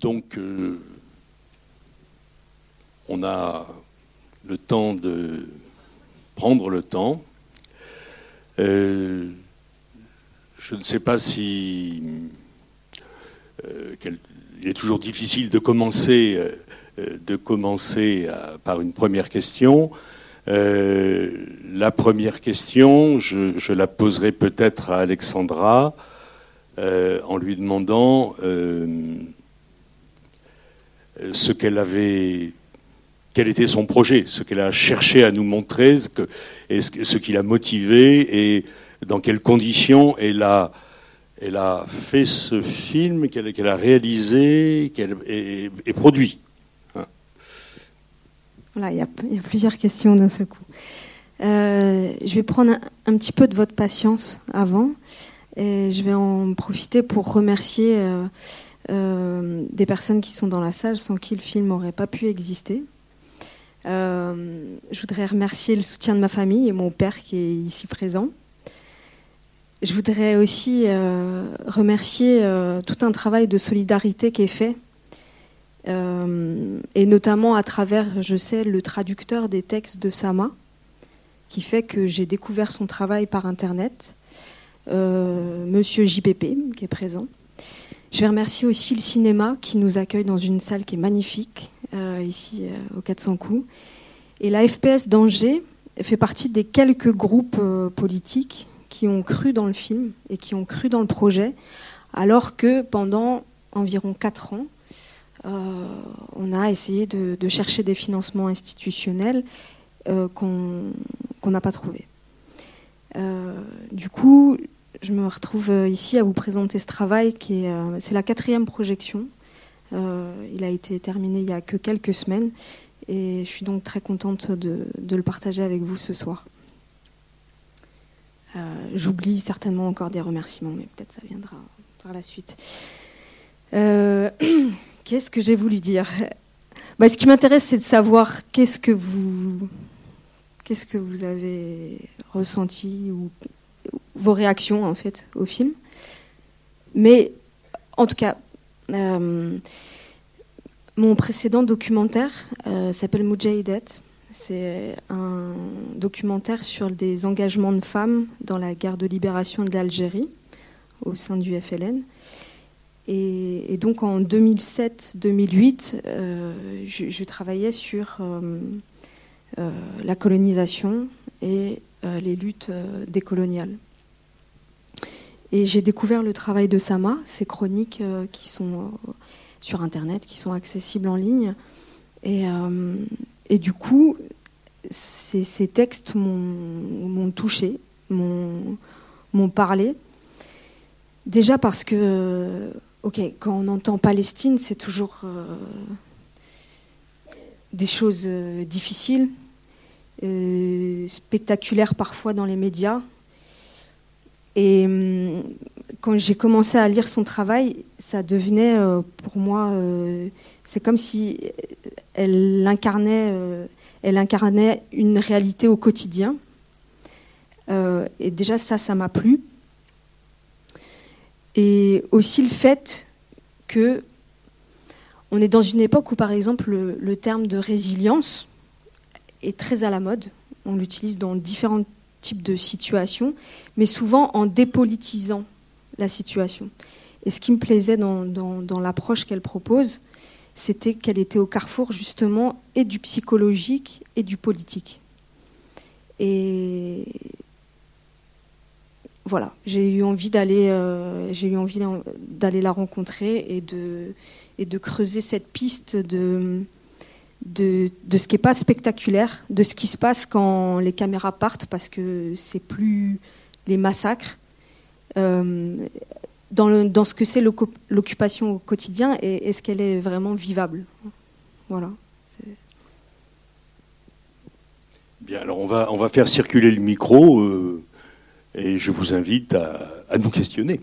donc, on a le temps de prendre le temps. je ne sais pas si il est toujours difficile de commencer, par une première question. la première question, je, la poserai peut-être à Alexandra. Euh, en lui demandant euh, ce qu'elle avait, quel était son projet, ce qu'elle a cherché à nous montrer, ce, et qui l'a motivé et dans quelles conditions elle a, fait ce film qu'elle a réalisé qu'elle, et, produit. Hein. Voilà, il y, a, il y, a, plusieurs questions d'un seul coup. Euh, je vais prendre un, petit peu de votre patience avant. Et je vais en profiter pour remercier euh, euh, des personnes qui sont dans la salle sans qui le film n'aurait pas pu exister. Euh, je voudrais remercier le soutien de ma famille et mon père qui est ici présent. Je voudrais aussi remercier tout un travail de solidarité qui est fait, et notamment à travers, je sais, le traducteur des textes de Sama, qui fait que j'ai découvert son travail par Internet euh, Monsieur JPP qui est présent. Je vais remercier aussi le cinéma qui nous accueille dans une salle qui est magnifique, euh, ici euh, au 400 coups. Et la FPS d'Angers fait partie des quelques groupes politiques qui ont cru dans le film et qui ont cru dans le projet, alors que pendant environ 4 ans, on a essayé de, chercher des financements institutionnels qu'on n'a pas trouvés. du coup, je me retrouve euh, ici à vous présenter ce travail qui est, euh, c'est la quatrième projection. Euh, il a été terminé il y a que quelques semaines et je suis donc très contente de, le partager avec vous ce soir. j'oublie certainement encore des remerciements, mais peut-être ça viendra par la suite. qu'est-ce que j'ai voulu dire? Bah, Ce qui m'intéresse, c'est de savoir qu'est-ce que vous, qu'est-ce que vous avez ressenti ou vos réactions en fait au film. Mais en tout cas, euh, mon précédent documentaire euh, s'appelle Mujahidet. C'est un documentaire sur des engagements de femmes dans la guerre de libération de l'Algérie au sein du FLN. Et, donc en 2007-2008, euh, je, travaillais sur la colonisation et les luttes décoloniales. Et j'ai découvert le travail de Sama, ces chroniques euh, qui sont euh, sur Internet, qui sont accessibles en ligne. Et, euh, du coup, ces, ces textes m'ont touché, m'ont parlé. Déjà parce que, ok, quand on entend Palestine, c'est toujours des choses difficiles, spectaculaires parfois dans les médias, et hum, quand j'ai commencé à lire son travail, ça devenait euh, pour moi, euh, c'est comme si elle incarnait, euh, elle incarnait une réalité au quotidien. et déjà ça, ça m'a plu. Et aussi le fait que on est dans une époque où, par exemple, le terme de résilience est très à la mode. On l'utilise dans différentes type de situation, mais souvent en dépolitisant la situation. Et ce qui me plaisait dans, l'approche qu'elle propose, c'était qu'elle était au carrefour justement et du psychologique et du politique. Et voilà, j'ai eu envie d'aller, euh, j'ai eu envie d'aller la rencontrer et de creuser cette piste de, de, ce qui n'est pas spectaculaire, de ce qui se passe quand les caméras partent, parce que c'est plus les massacres, euh, dans, dans, ce que c'est l'occupation au quotidien et est-ce qu'elle est vraiment vivable. Voilà. Bien, alors on va, on va faire circuler le micro euh, et je vous invite à nous questionner.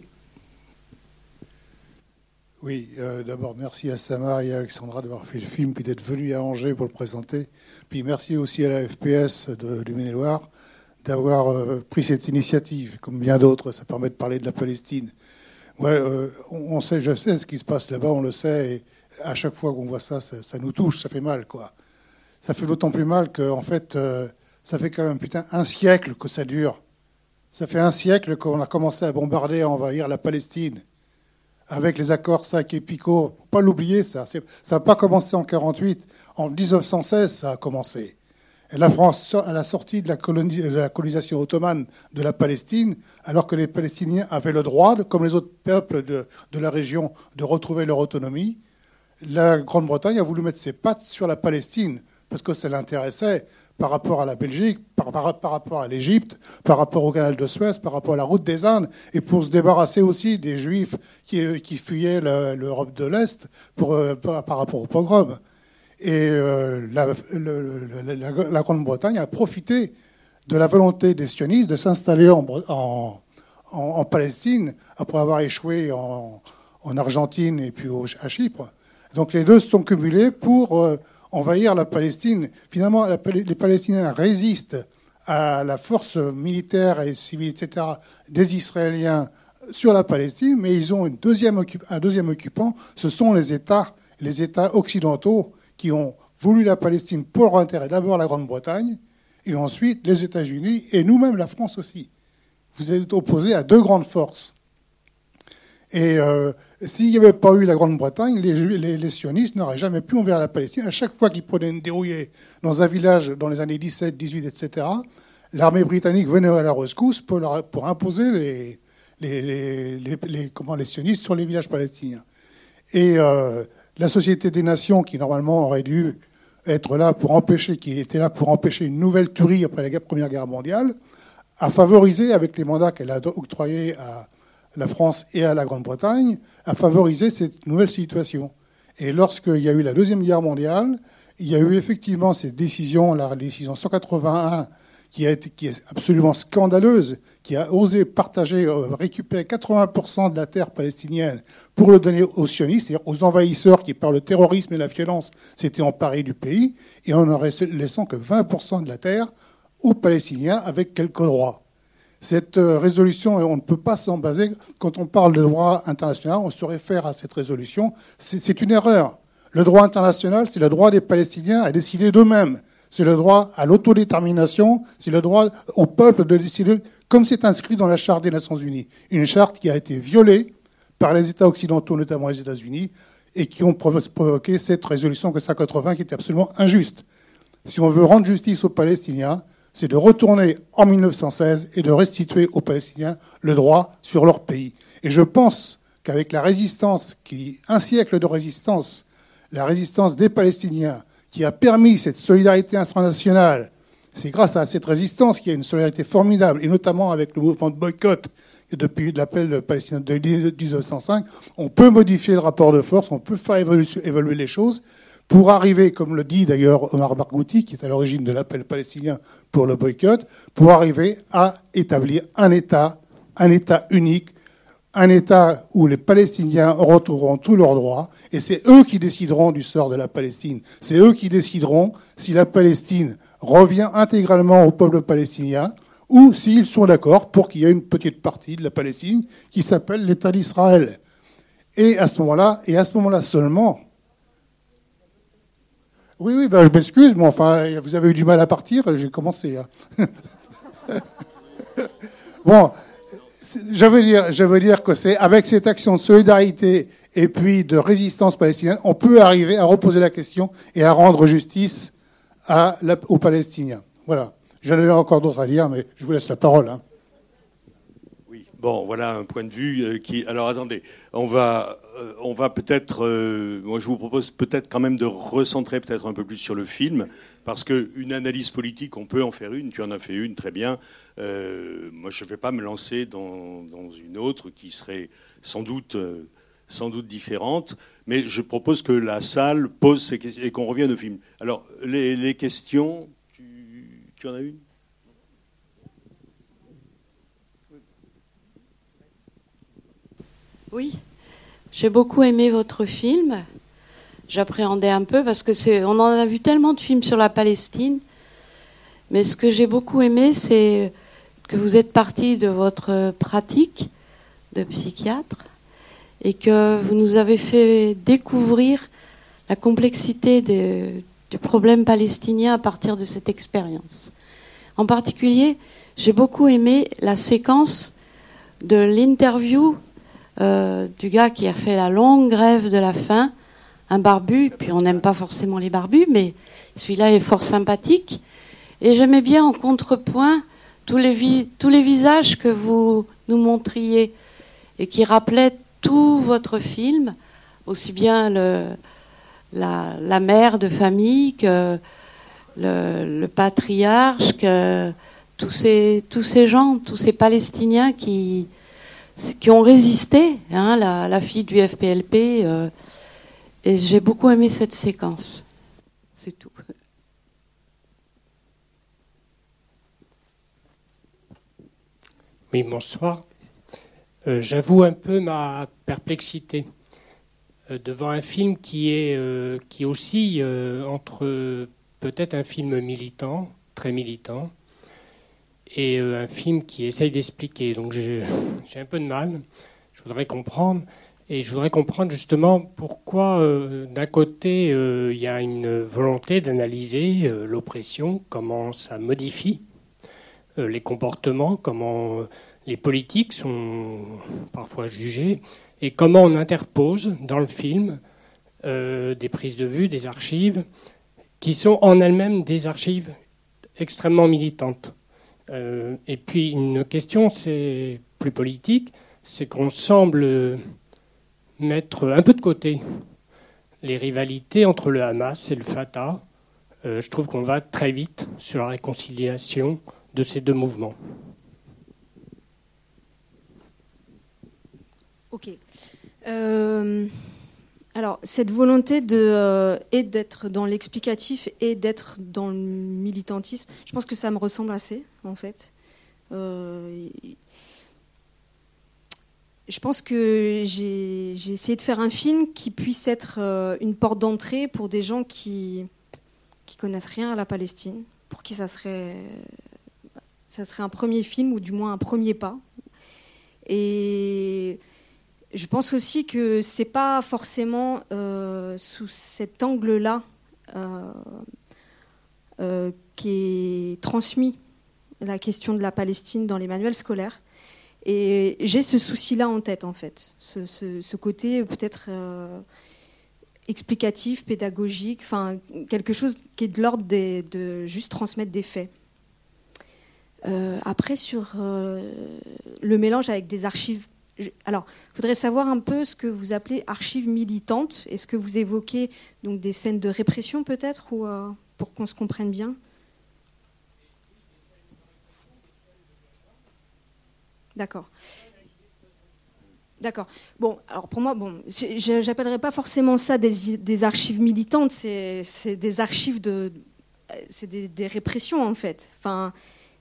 Oui, euh, d'abord merci à Samar et à Alexandra d'avoir fait le film, puis d'être venu à Angers pour le présenter. Puis merci aussi à la FPS de Luminé-Loire d'avoir euh, pris cette initiative, comme bien d'autres. Ça permet de parler de la Palestine. Ouais, euh, on sait, je sais ce qui se passe là-bas, on le sait. à chaque fois qu'on voit ça, ça, nous touche, ça fait mal, quoi. Ça fait d'autant plus mal que, en fait, ça fait quand même putain un siècle que ça dure. Ça fait un siècle qu'on a commencé à bombarder, à envahir la Palestine, avec les accords Sac et Picot. Faut pas l'oublier, ça. Ça n'a pas commencé en 48. En 1916, ça a commencé. La France, à la sortie de la, colonisation ottomane de la Palestine, alors que les Palestiniens avaient le droit, comme les autres peuples de, la région, de retrouver leur autonomie, la Grande-Bretagne a voulu mettre ses pattes sur la Palestine, parce que ça l'intéressait par rapport à la Belgique, par, rapport à l'Égypte, par rapport au canal de Suez, par rapport à la route des Indes, et pour se débarrasser aussi des Juifs qui, qui fuyaient l'Europe de l'Est euh, par rapport au pogrom. Et euh, la, Grande-Bretagne a profité de la volonté des sionistes de s'installer en, Palestine après avoir échoué en, Argentine et puis à Chypre. Donc les deux se sont cumulés pour euh, envahir la Palestine. Finalement, les Palestiniens résistent à la force militaire et civile, etc., des Israéliens sur la Palestine, mais ils ont un deuxième occupant, ce sont les États, les États occidentaux qui ont voulu la Palestine pour leur intérêt. D'abord la Grande-Bretagne, et ensuite les États-Unis, et nous-mêmes la France aussi. Vous êtes opposés à deux grandes forces. Et euh, s'il n'y avait pas eu la Grande-Bretagne, les, sionistes n'auraient jamais pu envers la Palestine. À chaque fois qu'ils prenaient une dérouillée dans un village dans les années 17, 18, etc., l'armée britannique venait à la rescousse pour, imposer les, les, comment, les sionistes sur les villages palestiniens. Et euh, la Société des Nations, qui normalement aurait dû être là pour empêcher, qui était là pour empêcher une nouvelle tuerie après la Première Guerre mondiale, a favorisé, avec les mandats qu'elle a octroyés à la France et à la Grande-Bretagne, a favorisé cette nouvelle situation. Et lorsqu'il y a eu la Deuxième Guerre mondiale, il y a eu effectivement cette décision, la décision 181 qui, qui est absolument scandaleuse, qui a osé partager, euh, récupérer 80% de la terre palestinienne pour le donner aux sionistes, c'est-à-dire aux envahisseurs qui, par le terrorisme et la violence, s'étaient emparés du pays, et en ne laissant que 20% de la terre aux Palestiniens avec quelques droits. Cette euh, résolution, on ne peut pas s'en baser. Quand on parle de droit international, on se réfère à cette résolution. C'est une erreur. Le droit international, c'est le droit des Palestiniens à décider d'eux-mêmes c'est le droit à l'autodétermination, c'est le droit au peuple de décider, comme c'est inscrit dans la Charte des Nations Unies. Une charte qui a été violée par les États occidentaux, notamment les États-Unis, et qui ont provoqué cette résolution 580 qui était absolument injuste. Si on veut rendre justice aux Palestiniens, c'est de retourner en 1916 et de restituer aux Palestiniens le droit sur leur pays. Et je pense qu'avec la résistance, qui, un siècle de résistance, la résistance des Palestiniens, qui a permis cette solidarité internationale, c'est grâce à cette résistance qu'il y a une solidarité formidable, et notamment avec le mouvement de boycott depuis l'appel palestinien de 1905, on peut modifier le rapport de force, on peut faire évoluer, les choses pour arriver, comme le dit d'ailleurs Omar Barghouti, qui est à l'origine de l'appel palestinien pour le boycott, pour arriver à établir un État, un État unique, un État où les Palestiniens retrouveront tous leurs droits, et c'est eux qui décideront du sort de la Palestine. C'est eux qui décideront si la Palestine revient intégralement au peuple palestinien, ou s'ils sont d'accord pour qu'il y ait une petite partie de la Palestine qui s'appelle l'État d'Israël. Et à ce moment-là, et à ce moment-là seulement. Oui, oui, ben, je m'excuse, mais enfin, vous avez eu du mal à partir, j'ai commencé. Hein. bon, je veux dire, je veux dire que c'est avec cette action de solidarité et puis de résistance palestinienne, on peut arriver à reposer la question et à rendre justice aux Palestiniens. Voilà. J'en ai encore d'autres à dire, mais je vous laisse la parole. Hein. Bon, voilà un point de vue euh, qui. Alors attendez, on va, euh, on va peut-être. Euh, moi, je vous propose peut-être quand même de recentrer peut-être un peu plus sur le film parce qu'une analyse politique, on peut en faire une, tu en as fait une, très bien. Moi, je ne vais pas me lancer dans, une autre qui serait sans doute, sans doute différente, mais je propose que la salle pose ces questions et qu'on revienne au film. Alors, les, questions, tu, en as une? Oui, j'ai beaucoup aimé votre film j'appréhendais un peu parce que c'est, on en a vu tellement de films sur la Palestine. Mais ce que j'ai beaucoup aimé, c'est que vous êtes parti de votre pratique de psychiatre et que vous nous avez fait découvrir la complexité du problème palestinien à partir de cette expérience. En particulier, j'ai beaucoup aimé la séquence de l'interview euh, du gars qui a fait la longue grève de la faim, un barbu, puis on n'aime pas forcément les barbus, mais celui-là est fort sympathique. Et j'aimais bien en contrepoint tous les, visages que vous nous montriez et qui rappelaient tout votre film, aussi bien la, mère de famille que le, patriarche, que tous ces gens, tous ces Palestiniens qui, qui ont résisté, hein, la, fille du FPLP. Euh, et j'ai beaucoup aimé cette séquence. C'est tout. Oui, bonsoir. Euh, j'avoue un peu ma perplexité euh, devant un film qui est qui oscille entre peut-être un film militant, très militant, et un film qui essaye d'expliquer. Donc j'ai un peu de mal. Je voudrais comprendre. Et je voudrais comprendre justement pourquoi, d'un côté, il y a une volonté d'analyser l'oppression, comment ça modifie les comportements, comment les politiques sont parfois jugés, et comment on interpose dans le film euh, des prises de vue, des archives, qui sont en elles-mêmes des archives extrêmement militantes. Euh, et puis une question, c'est plus politique, c'est qu'on semble mettre un peu de côté les rivalités entre le Hamas et le Fatah. Euh, je trouve qu'on va très vite sur la réconciliation de ces deux mouvements. Ok. Euh, alors, cette volonté de, euh, d'être dans l'explicatif et d'être dans le militantisme, je pense que ça me ressemble assez, en fait. Euh, je pense que j'ai, essayé de faire un film qui puisse être une porte d'entrée pour des gens qui qui connaissent rien à la Palestine, pour qui ça serait ça serait un premier film ou du moins un premier pas. Et je pense aussi que c'est pas forcément euh, sous cet angle-là euh, euh, qui est transmis la question de la Palestine dans les manuels scolaires. Et j'ai ce souci-là en tête, en fait. Ce, côté peut-être explicatif, pédagogique, enfin, quelque chose qui est de l'ordre de juste transmettre des faits. après, sur le mélange avec des archives alors, il faudrait savoir un peu ce que vous appelez archives militantes. Est-ce que vous évoquez donc des scènes de répression peut-être, ou euh, pour qu'on se comprenne bien? D'accord. D'accord. Bon, alors pour moi, bon, j'appellerais pas forcément ça des, archives militantes. C'est des archives de, c'est des, répressions en fait. Enfin,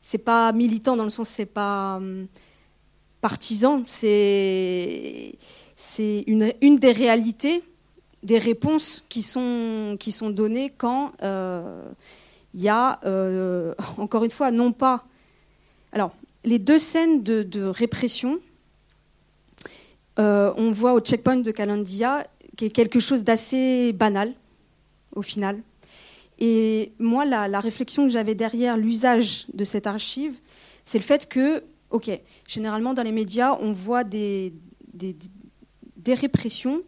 c'est pas militant dans le sens, c'est pas. Hum, c'est une, des réalités, des réponses qui sont, données quand il euh, y a, euh, encore une fois, non pas... Alors, les deux scènes de, répression, euh, on voit au checkpoint de Calandia, qui est quelque chose d'assez banal, au final. Et moi, la, la réflexion que j'avais derrière l'usage de cette archive, c'est le fait que Ok, généralement dans les médias, on voit des, des, répressions,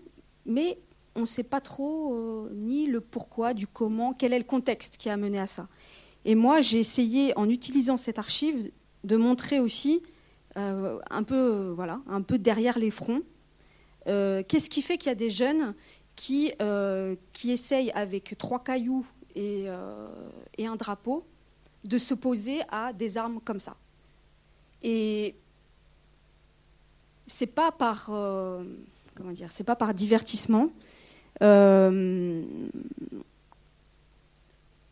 mais on ne sait pas trop euh, ni le pourquoi, du comment, quel est le contexte qui a mené à ça. Et moi, j'ai essayé, en utilisant cette archive, de montrer aussi euh, un, peu, euh, voilà, un peu derrière les fronts, qu'est-ce qui fait qu'il y a des jeunes qui, qui essayent avec trois cailloux et, et un drapeau de s'opposer à des armes comme ça. Et c'est pas par euh, comment dire, c'est pas par divertissement. Euh,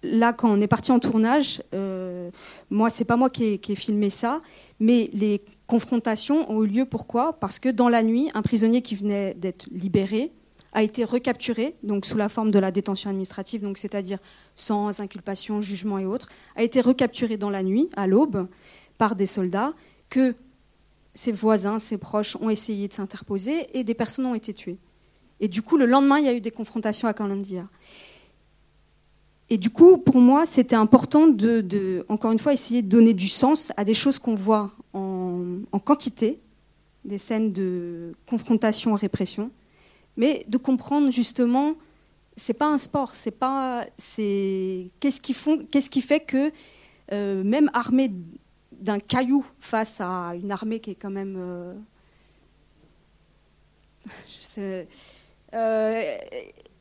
là, quand on est parti en tournage, euh, moi, c'est pas moi qui ai, filmé ça, mais les confrontations ont eu lieu. Pourquoi? Parce que dans la nuit, un prisonnier qui venait d'être libéré a été recapturé, donc sous la forme de la détention administrative, donc c'est-à-dire sans inculpation, jugement et autres, a été recapturé dans la nuit, à l'aube, par des soldats que ses voisins, ses proches ont essayé de s'interposer et des personnes ont été tuées. Et du coup, le lendemain, il y a eu des confrontations à Kalandia. Et du coup, pour moi, c'était important de, encore une fois, essayer de donner du sens à des choses qu'on voit en, quantité, des scènes de confrontation, répression, mais de comprendre justement, c'est pas un sport, c'est pas, c'est qu'est-ce qui font, qu'est-ce qui fait que euh, même armé d'un caillou face à une armée qui est quand même, euh, euh,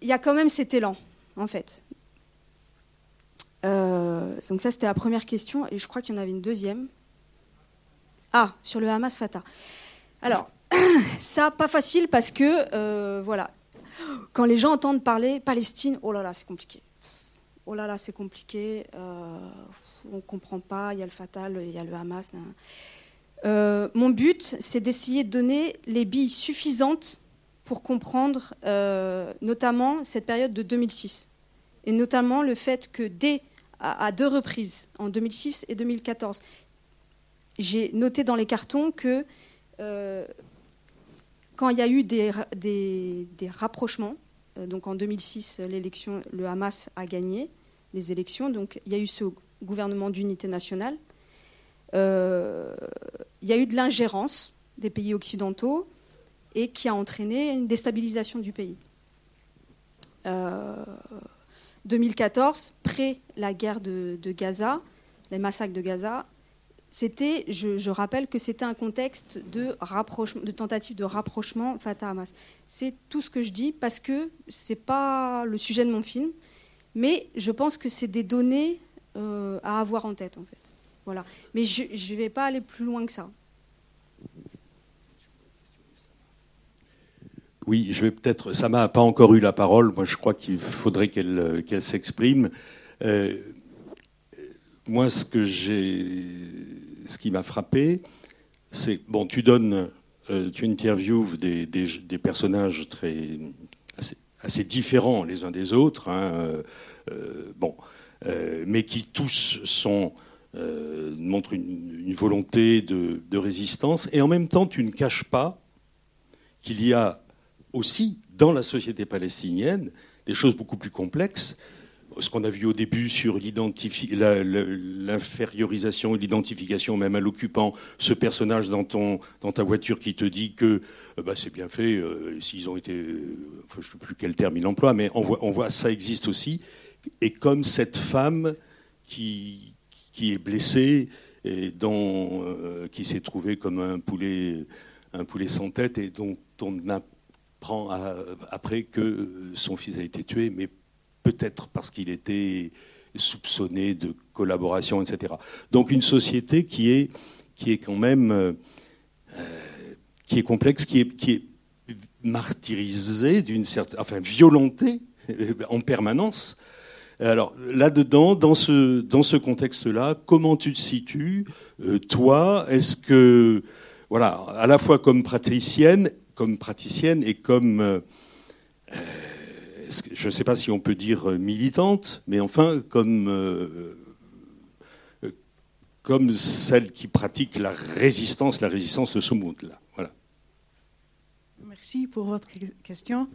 il y a quand même cet élan en fait. donc ça c'était la première question et je crois qu'il y en avait une deuxième. Ah, sur le Hamas Fatah. Alors, ça, pas facile parce que, euh, voilà, quand les gens entendent parler Palestine, oh là là, c'est compliqué. Oh là là, c'est compliqué. Euh, on ne comprend pas. Il y a le Fatal, il y a le Hamas. Euh, mon but, c'est d'essayer de donner les billes suffisantes pour comprendre notamment cette période de 2006. Et notamment le fait que dès à, deux reprises, en 2006 et 2014, j'ai noté dans les cartons que quand il y a eu des, des, rapprochements, euh, donc en 2006, l'élection, le Hamas a gagné les élections, donc il y a eu ce gouvernement d'unité nationale. Euh, il y a eu de l'ingérence des pays occidentaux et qui a entraîné une déstabilisation du pays. 2014, euh, près la guerre de, Gaza, les massacres de Gaza, c'était, je, rappelle que c'était un contexte de, rapprochement, de tentative de rapprochement Fatah Hamas. C'est tout ce que je dis parce que c'est pas le sujet de mon film, mais je pense que c'est des données euh, à avoir en tête en fait. Voilà. Mais je ne vais pas aller plus loin que ça. Oui, je vais peut-être. Sama n'a pas encore eu la parole. Moi, je crois qu'il faudrait qu'elle qu'elle s'exprime. Euh, moi, ce que j'ai ce qui m'a frappé, c'est bon, tu donnes, euh, tu interviews des, des, personnages très assez, différents les uns des autres, hein, euh, euh, mais qui tous sont montrent une, volonté de, résistance, et en même temps, tu ne caches pas qu'il y a aussi dans la société palestinienne des choses beaucoup plus complexes ce qu'on a vu au début sur l'infériorisation et l'identification même à l'occupant, ce personnage dans, ton, dans ta voiture qui te dit que euh, bah, c'est bien fait, euh, s'ils ont été, euh, je ne sais plus quel terme il emploie, mais on voit, on voit ça existe aussi. Et comme cette femme qui, qui est blessée et dont, qui s'est trouvée comme un poulet, un poulet sans tête et dont on apprend après que son fils a été tué, mais peut-être parce qu'il était soupçonné de collaboration, etc. Donc une société qui est, qui est quand même euh, qui est complexe, qui est, qui est martyrisée d'une certaine, enfin violentée en permanence. Alors là-dedans, dans ce, contexte-là, comment tu te situes, euh, toi Est-ce que, voilà, à la fois comme praticienne, comme praticienne et comme euh, je ne sais pas si on peut dire euh, militante, mais enfin comme, euh, euh, comme celle qui pratique la résistance, la résistance de ce monde-là. Merci pour votre question.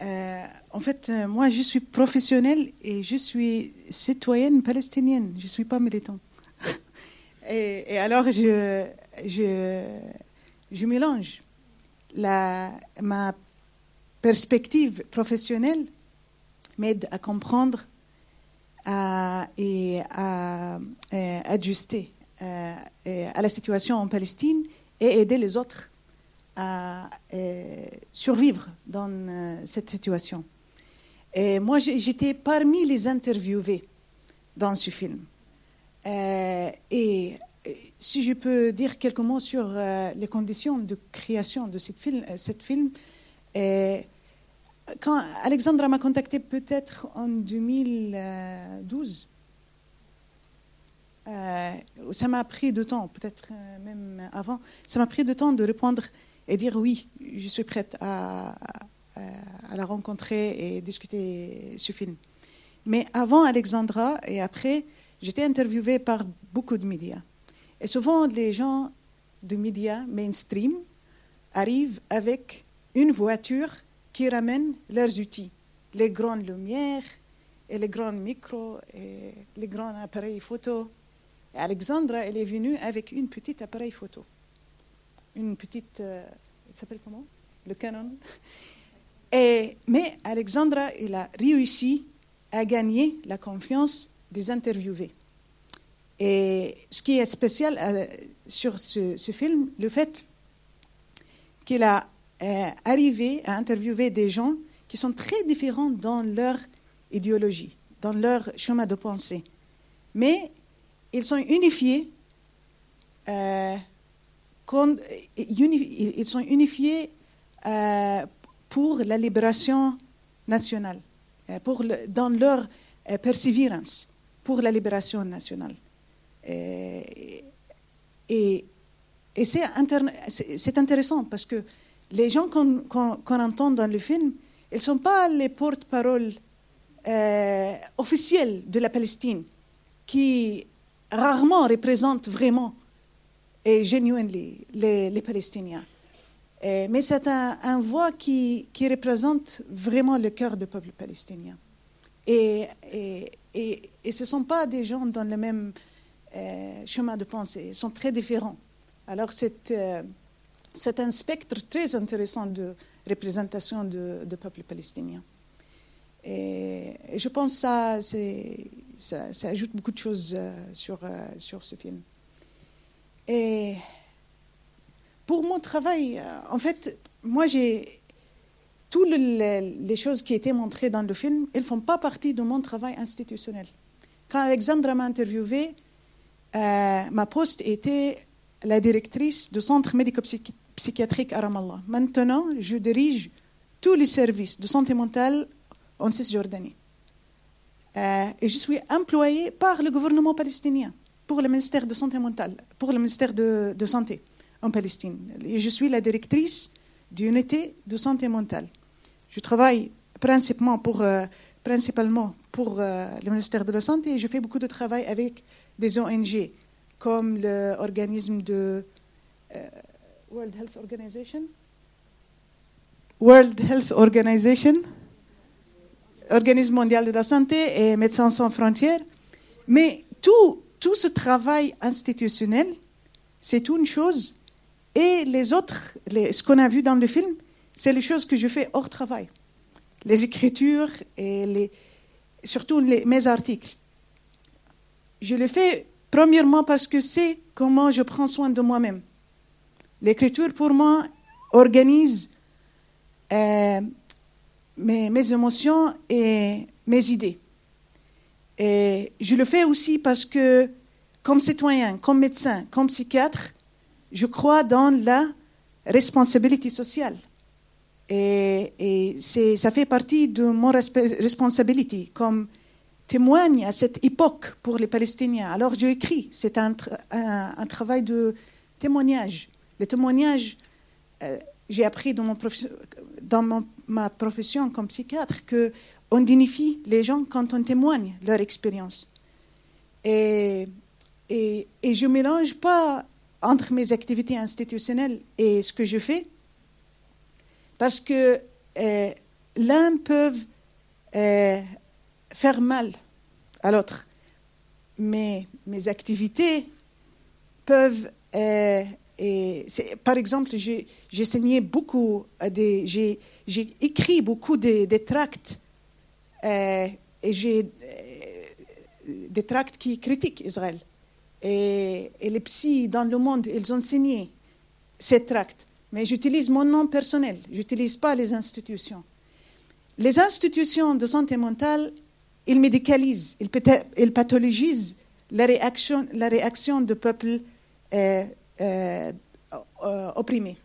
En fait, moi, je suis professionnelle et je suis citoyenne palestinienne. Je ne suis pas militante. et, alors, je, je, je mélange la, ma perspective professionnelle m'aide à comprendre et à, ajuster euh, à la situation en Palestine et aider les autres à survivre dans euh, cette situation. Et moi, j'étais parmi les interviewés dans ce film. Euh, et si je peux dire quelques mots sur les conditions de création de cette film, cette film quand Alexandra m'a contacté peut-être en 2012, euh, ça m'a pris de temps, peut-être euh, même avant, ça m'a pris de temps de répondre et dire oui, je suis prête à, la rencontrer et discuter ce film. Mais avant Alexandra et après, j'étais interviewée par beaucoup de médias. Et souvent, les gens de médias mainstream arrivent avec une voiture qui ramène leurs outils, les grandes lumières et les grands micros et les grands appareils photo. Alexandra, elle est venue avec une petite appareil photo. Une petite. euh, il s'appelle comment? Le Canon. Et, mais Alexandra, il a réussi à gagner la confiance des interviewés. Et ce qui est spécial euh, sur ce, film, le fait qu'il a euh, arrivé à interviewer des gens qui sont très différents dans leur idéologie, dans leur chemin de pensée. Mais ils sont unifiés, ils sont unifiés euh, pour la libération nationale, euh, dans leur euh, persévérance pour la libération nationale. Et, c'est intéressant parce que les gens qu'on entend dans le film, ils ne sont pas les porte-paroles euh, officiels de la Palestine qui rarement représentent vraiment et genuinely les, les Palestiniens. Mais c'est un, voix qui, qui représente vraiment le cœur du peuple palestinien. Et, et, et, ce ne sont pas des gens dans le même euh, chemin de pensée, ils sont très différents. Alors c'est euh, c'est un spectre très intéressant de représentation du peuple palestinien. Et, je pense que ça, c'est- ça, ajoute beaucoup de choses euh, sur, sur ce film. Et pour mon travail, euh, en fait, moi, j'ai. Toutes les, choses qui étaient montrées dans le film, elles ne font pas partie de mon travail institutionnel. Quand Alexandra m'a interviewé, euh, ma poste était la directrice du centre médico-psychiatrique à Ramallah. Maintenant, je dirige tous les services de santé mentale en Cisjordanie. Euh, et je suis employée par le gouvernement palestinien pour le ministère de santé mentale, pour le ministère de, santé en Palestine. Je suis la directrice d'unité de santé mentale. Je travaille principalement pour, euh, principalement pour euh, le ministère de la Santé et je fais beaucoup de travail avec des ONG comme l'organisme de euh, World Health Organization. World Health Organization, Organisme mondial de la santé et Médecins sans frontières. Mais tout, tout ce travail institutionnel, c'est une chose. Et les autres, ce qu'on a vu dans le film, c'est les choses que je fais hors travail. Les écritures et surtout mes articles. Je le fais premièrement parce que c'est comment je prends soin de moi-même. L'écriture, pour moi, organise euh, mes émotions et mes idées. Et je le fais aussi parce que, comme citoyen, comme médecin, comme psychiatre, je crois dans la responsabilité sociale. Et, ça fait partie de mon responsabilité comme témoigne à cette époque pour les Palestiniens. Alors j'ai écrit, c'est un, tra- un- un travail de témoignage. Le témoignage, euh, j'ai appris dans, ma profession comme psychiatre que on dignifie les gens quand on témoigne leur expérience. Et, je ne mélange pas entre mes activités institutionnelles et ce que je fais, parce que euh, l'un peut euh, faire mal à l'autre. Mais mes activités peuvent... euh, et par exemple, j'ai beaucoup, écrit beaucoup des tracts, et j'ai euh, des tracts qui critiquent Israël. Et, les psys dans le monde, ils ont signé ces tracts. Mais j'utilise mon nom personnel, je n'utilise pas les institutions. Les institutions de santé mentale, ils médicalisent, ils, pathologisent la réaction, la réaction de peuples euh, euh, euh, opprimés.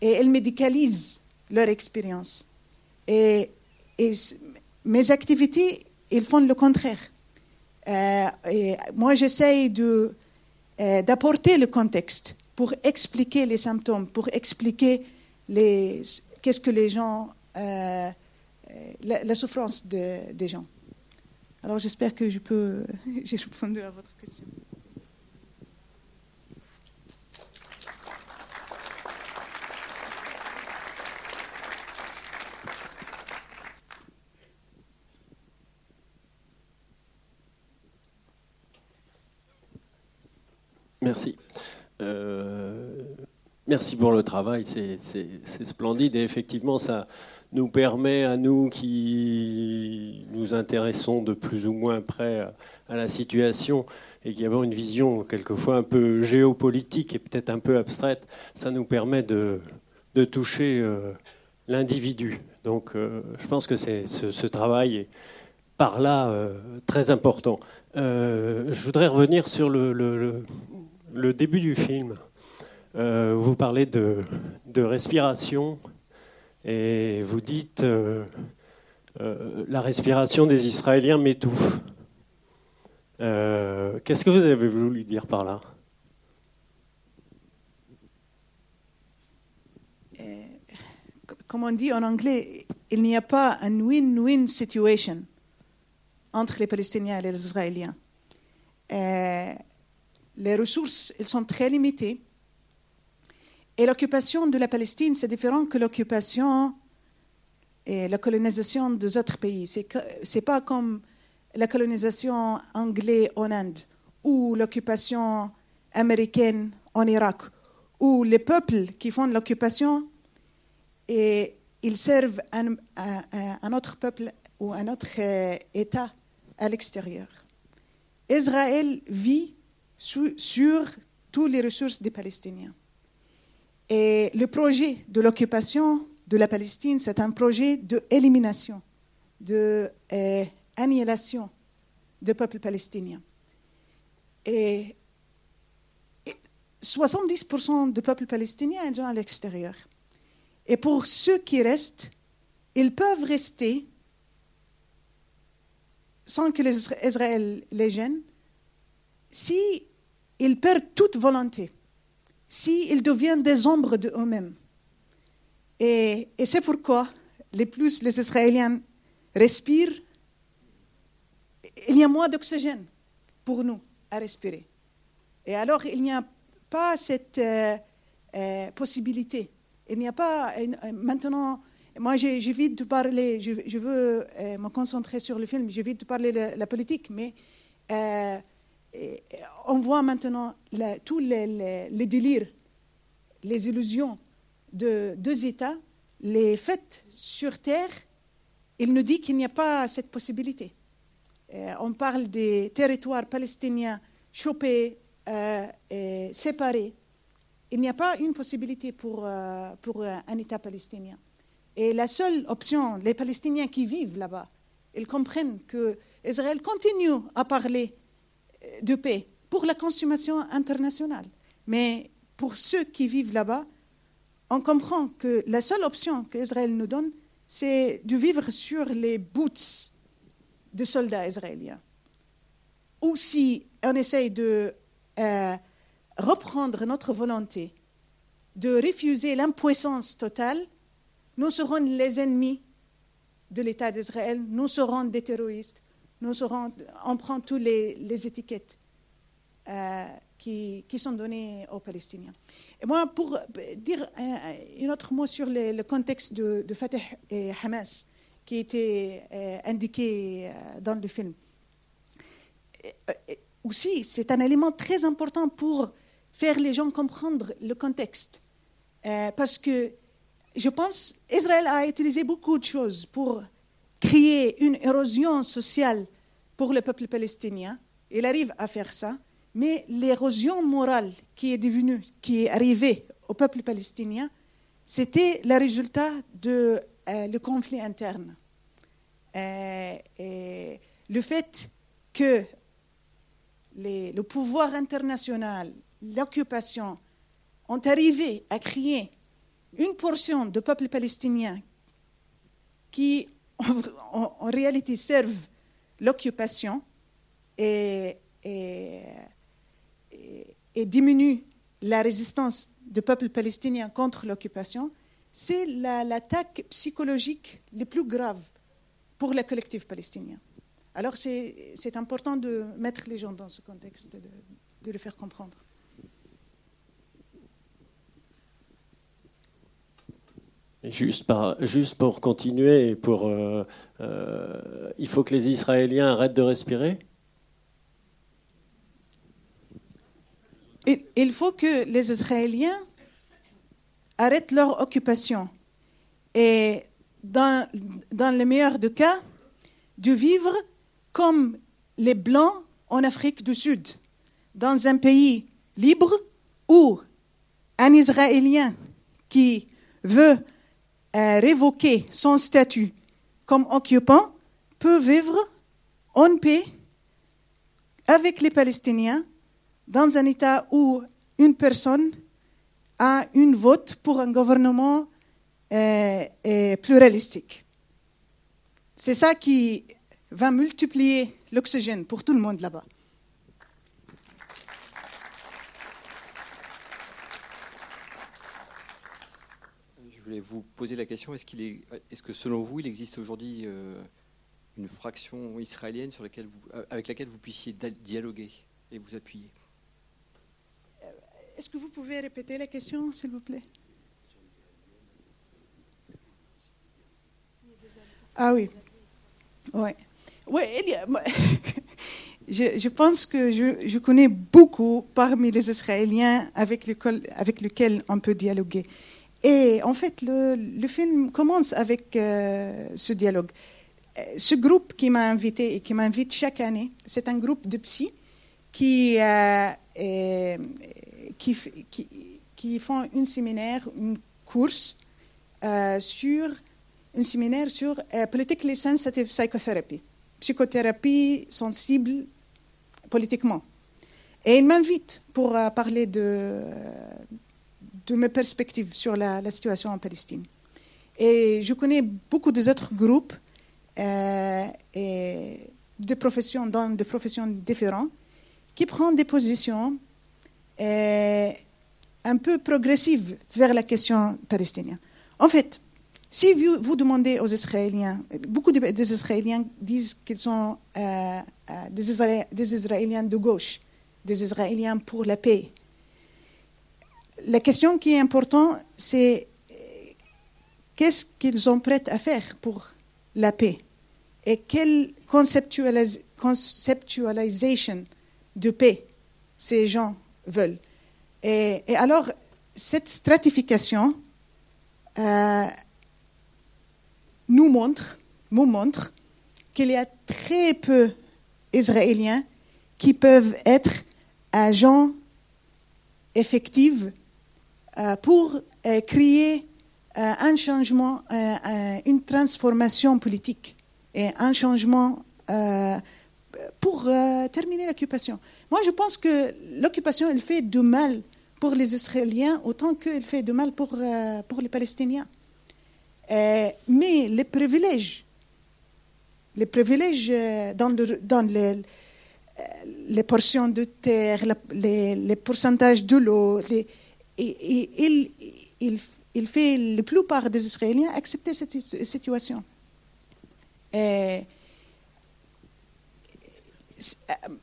Et elles médicalisent leur expérience. Et, mes activités, ils font le contraire. Euh, moi, j'essaye de, euh, d'apporter le contexte pour expliquer les symptômes, pour expliquer les, qu'est-ce que les gens, euh, la, souffrance de- des gens. Alors, j'espère que je peux, j'ai répondu à votre question. Merci. merci pour le travail, c'est splendide et effectivement ça nous permet à nous qui nous intéressons de plus ou moins près à la situation et qui avons une vision quelquefois un peu géopolitique et peut-être un peu abstraite, ça nous permet de, toucher euh, l'individu. Donc euh, je pense que ce, travail est par là euh, très important. je voudrais revenir sur le début du film. vous parlez de, de respiration et vous dites euh, euh, la respiration des Israéliens m'étouffe. Euh, qu'est-ce que vous avez voulu dire par là? Comme on dit en anglais, il n'y a pas un win-win situation entre les Palestiniens et les Israéliens. Les ressources, elles sont très limitées. Et l'occupation de la Palestine, c'est différent que l'occupation et la colonisation des autres pays. Ce n'est pas comme la colonisation anglaise en Inde ou l'occupation américaine en Irak, où les peuples qui font l'occupation et ils servent un, un, autre peuple ou un autre euh, État à l'extérieur. Israël vit sur toutes les ressources des Palestiniens. Et le projet de l'occupation de la Palestine, c'est un projet d'élimination, d'annihilation de, du peuple palestinien. Et, 70% du peuple palestinien ils sont à l'extérieur. Et pour ceux qui restent, ils peuvent rester sans que les Israël les gênent si ils perdent toute volonté s'ils deviennent des ombres de eux-mêmes. Et, c'est pourquoi les plus les Israéliens respirent, il y a moins d'oxygène pour nous à respirer. Et alors, il n'y a pas cette euh, euh, possibilité. Il n'y a pas euh, maintenant. Moi, j'évite de parler, je, veux me concentrer sur le film, j'évite de parler de la politique, mais on voit maintenant tous les, délires, les illusions de deux États, les faits sur Terre, il nous dit qu'il n'y a pas cette possibilité. Euh, on parle des territoires palestiniens chopés, euh, séparés. Il n'y a pas une possibilité pour, euh, pour un État palestinien. Et la seule option, les Palestiniens qui vivent là-bas, ils comprennent que Israël continue à parler de paix pour la consommation internationale. Mais pour ceux qui vivent là-bas, on comprend que la seule option qu'Israël nous donne, c'est de vivre sur les boots de soldats israéliens. Ou si on essaye de euh, reprendre notre volonté, de refuser l'impuissance totale, nous serons les ennemis de l'État d'Israël, nous serons des terroristes, on prend toutes les, étiquettes euh, qui, sont données aux Palestiniens. Et moi, pour dire un, autre mot sur le, contexte de, Fatah et Hamas, qui était euh, indiqué euh, dans le film. aussi, c'est un élément très important pour faire les gens comprendre le contexte. parce que je pense qu'Israël a utilisé beaucoup de choses pour créer une érosion sociale pour le peuple palestinien. Il arrive à faire ça, mais l'érosion morale qui est devenue, qui est arrivée au peuple palestinien, c'était le résultat du euh, conflit interne. Euh, le fait que le pouvoir international, l'occupation, ont arrivé à créer une portion du peuple palestinien qui, en, réalité, servent l'occupation et, diminue la résistance du peuple palestinien contre l'occupation, c'est l'attaque psychologique la plus grave pour le collectif palestinien. Alors c'est important de mettre les gens dans ce contexte, de, de faire comprendre. Juste, pour continuer, pour, euh, euh, il faut que les Israéliens arrêtent de respirer? Il faut que les Israéliens arrêtent leur occupation. Et, dans, dans le meilleur des cas, de vivre comme les Blancs en Afrique du Sud, dans un pays libre où un Israélien qui veut euh, révoquer son statut comme occupant peut vivre en paix avec les Palestiniens dans un État où une personne a une vote pour un gouvernement euh, euh, pluralistique. C'est ça qui va multiplier l'oxygène pour tout le monde là-bas. Je voulais vous poser la question est-ce, est, est-ce que selon vous, il existe aujourd'hui euh, une fraction israélienne sur laquelle vous, avec laquelle vous puissiez dialoguer et vous appuyer? Est-ce que vous pouvez répéter la question, s'il vous plaît? Ah oui. Ouais. Ouais, je, pense que je, connais beaucoup parmi les Israéliens avec lesquels on peut dialoguer. Et en fait, le, film commence avec euh, ce dialogue. Euh, ce groupe qui m'a invité et qui m'invite chaque année, c'est un groupe de psy qui, euh, qui, font un séminaire, une course sur un séminaire sur politically sensitive psychotherapy psychothérapie sensible politiquement. Et il m'invite pour parler de, de mes perspectives sur la, situation en Palestine. Et je connais beaucoup d'autres groupes euh, et de professions, dans des professions différentes, qui prennent des positions euh, un peu progressives vers la question palestinienne. En fait, si vous, demandez aux Israéliens, beaucoup des Israéliens disent qu'ils sont euh, des, Israéliens, de gauche, des Israéliens pour la paix. La question qui est importante, c'est euh, qu'est-ce qu'ils sont prêts à faire pour la paix? Et quelle conceptualisation de paix ces gens veulent? Et, alors, cette stratification nous montre, nous montre qu'il y a très peu d'Israéliens qui peuvent être agents effectifs euh, pour euh, créer euh, un changement, une transformation politique et un changement pour terminer l'occupation. Moi, je pense que l'occupation, elle fait du mal pour les Israéliens autant qu'elle fait du mal pour, pour les Palestiniens. Euh, mais les privilèges, les privilèges euh, dans, dans les, euh, les, portions de terre, les, pourcentages de l'eau, il, il, fait la plupart des Israéliens accepter cette situation.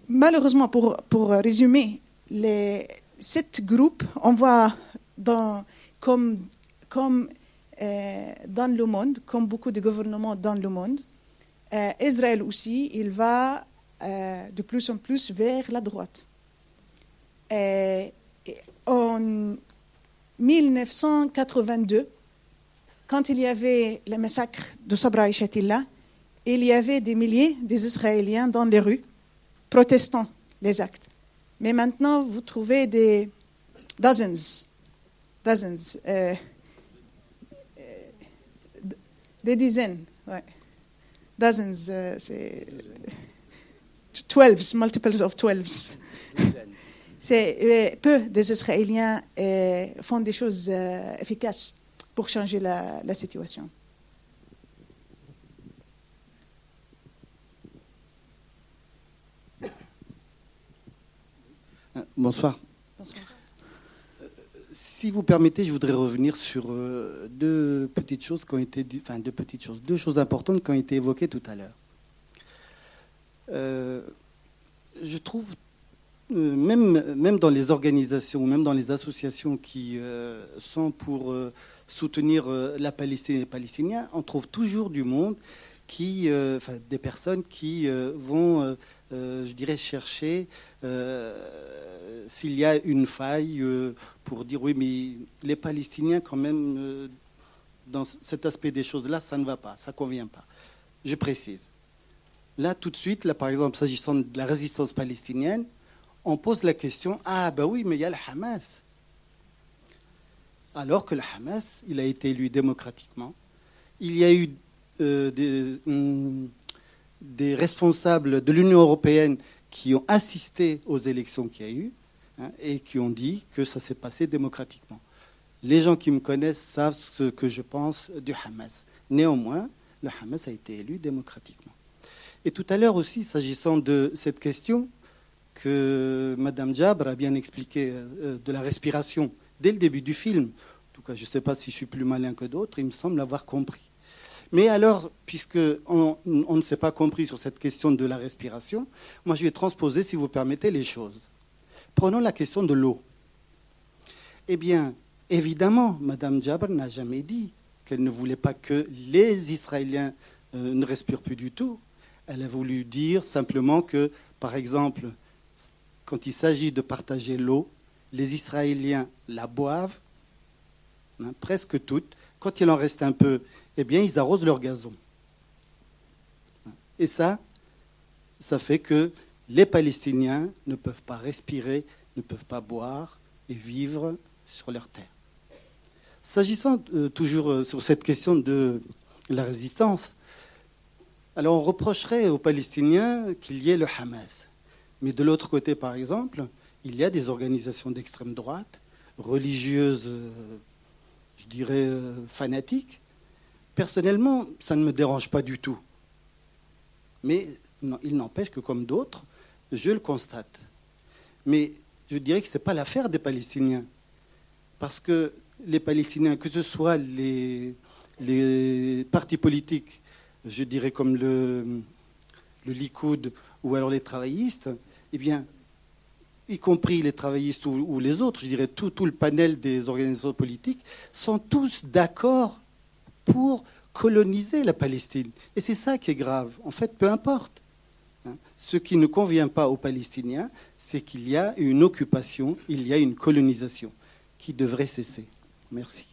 malheureusement, pour, résumer, les, sept groupes, on voit comme, euh, dans le monde, comme beaucoup de gouvernements dans le monde. Euh, Israël aussi, il va euh, de plus en plus vers la droite. en 1982, quand il y avait le massacre de Sabra et Shatila, il y avait des milliers d'Israéliens dans les rues protestant les actes. Mais maintenant, vous trouvez des dozens, dozens, des dizaines, ouais. Dozens, euh, c'est. Twelves, multiples of twelves. C'est euh, peu des Israéliens euh, font des choses efficaces pour changer la, la situation. Bonsoir. Bonsoir si vous permettez, je voudrais revenir sur euh, deux petites choses qui ont été, enfin deux petites choses, deux choses importantes qui ont été évoquées tout à l'heure. Euh, je trouve, euh, même, même dans les organisations, même dans les associations qui sont pour soutenir la Palestine et les Palestiniens, on trouve toujours du monde qui, des personnes qui vont euh, je dirais, chercher euh, s'il y a une faille euh, pour dire oui, mais les Palestiniens, quand même, euh, dans cet aspect des choses-là, ça ne va pas, ça ne convient pas. Je précise. Là, tout de suite, là, par exemple, s'agissant de la résistance palestinienne, on pose la question ah, ben oui, mais il y a le Hamas. Alors que le Hamas, il a été élu démocratiquement. Il y a eu euh, des, hum, des responsables de l'Union européenne qui ont assisté aux élections qu'il y a eu hein, et qui ont dit que ça s'est passé démocratiquement. Les gens qui me connaissent savent ce que je pense du Hamas. Néanmoins, le Hamas a été élu démocratiquement. Et tout à l'heure aussi, s'agissant de cette question que Madame Jabr a bien expliqué euh, de la respiration dès le début du film, en tout cas, je ne sais pas si je suis plus malin que d'autres, il me semble avoir compris. Mais alors, puisqu'on on ne s'est pas compris sur cette question de la respiration, moi je vais transposer, si vous permettez, les choses. Prenons la question de l'eau. Eh bien, évidemment, Madame Jabr n'a jamais dit qu'elle ne voulait pas que les Israéliens euh, ne respirent plus du tout. Elle a voulu dire simplement que, par exemple, quand il s'agit de partager l'eau, les Israéliens la boivent, hein, presque toute. Quand il en reste un peu, eh bien, ils arrosent leur gazon. Et ça, ça fait que les Palestiniens ne peuvent pas respirer, ne peuvent pas boire et vivre sur leur terre. S'agissant euh, toujours euh, sur cette question de la résistance, alors on reprocherait aux Palestiniens qu'il y ait le Hamas. Mais de l'autre côté, par exemple, il y a des organisations d'extrême droite, religieuses, euh, je dirais, euh, fanatiques. Personnellement, ça ne me dérange pas du tout. Mais il n'empêche que, comme d'autres, je le constate. Mais je dirais que ce n'est pas l'affaire des Palestiniens. Parce que les Palestiniens, que ce soit les, les partis politiques, je dirais comme le, le Likoud ou alors les travaillistes, eh bien, y compris les travaillistes ou, les autres, je dirais tout, le panel des organisations politiques, sont tous d'accord pour coloniser la Palestine. Et c'est ça qui est grave. En fait, peu importe. Hein. Ce qui ne convient pas aux Palestiniens, c'est qu'il y a une occupation, il y a une colonisation qui devrait cesser. Merci.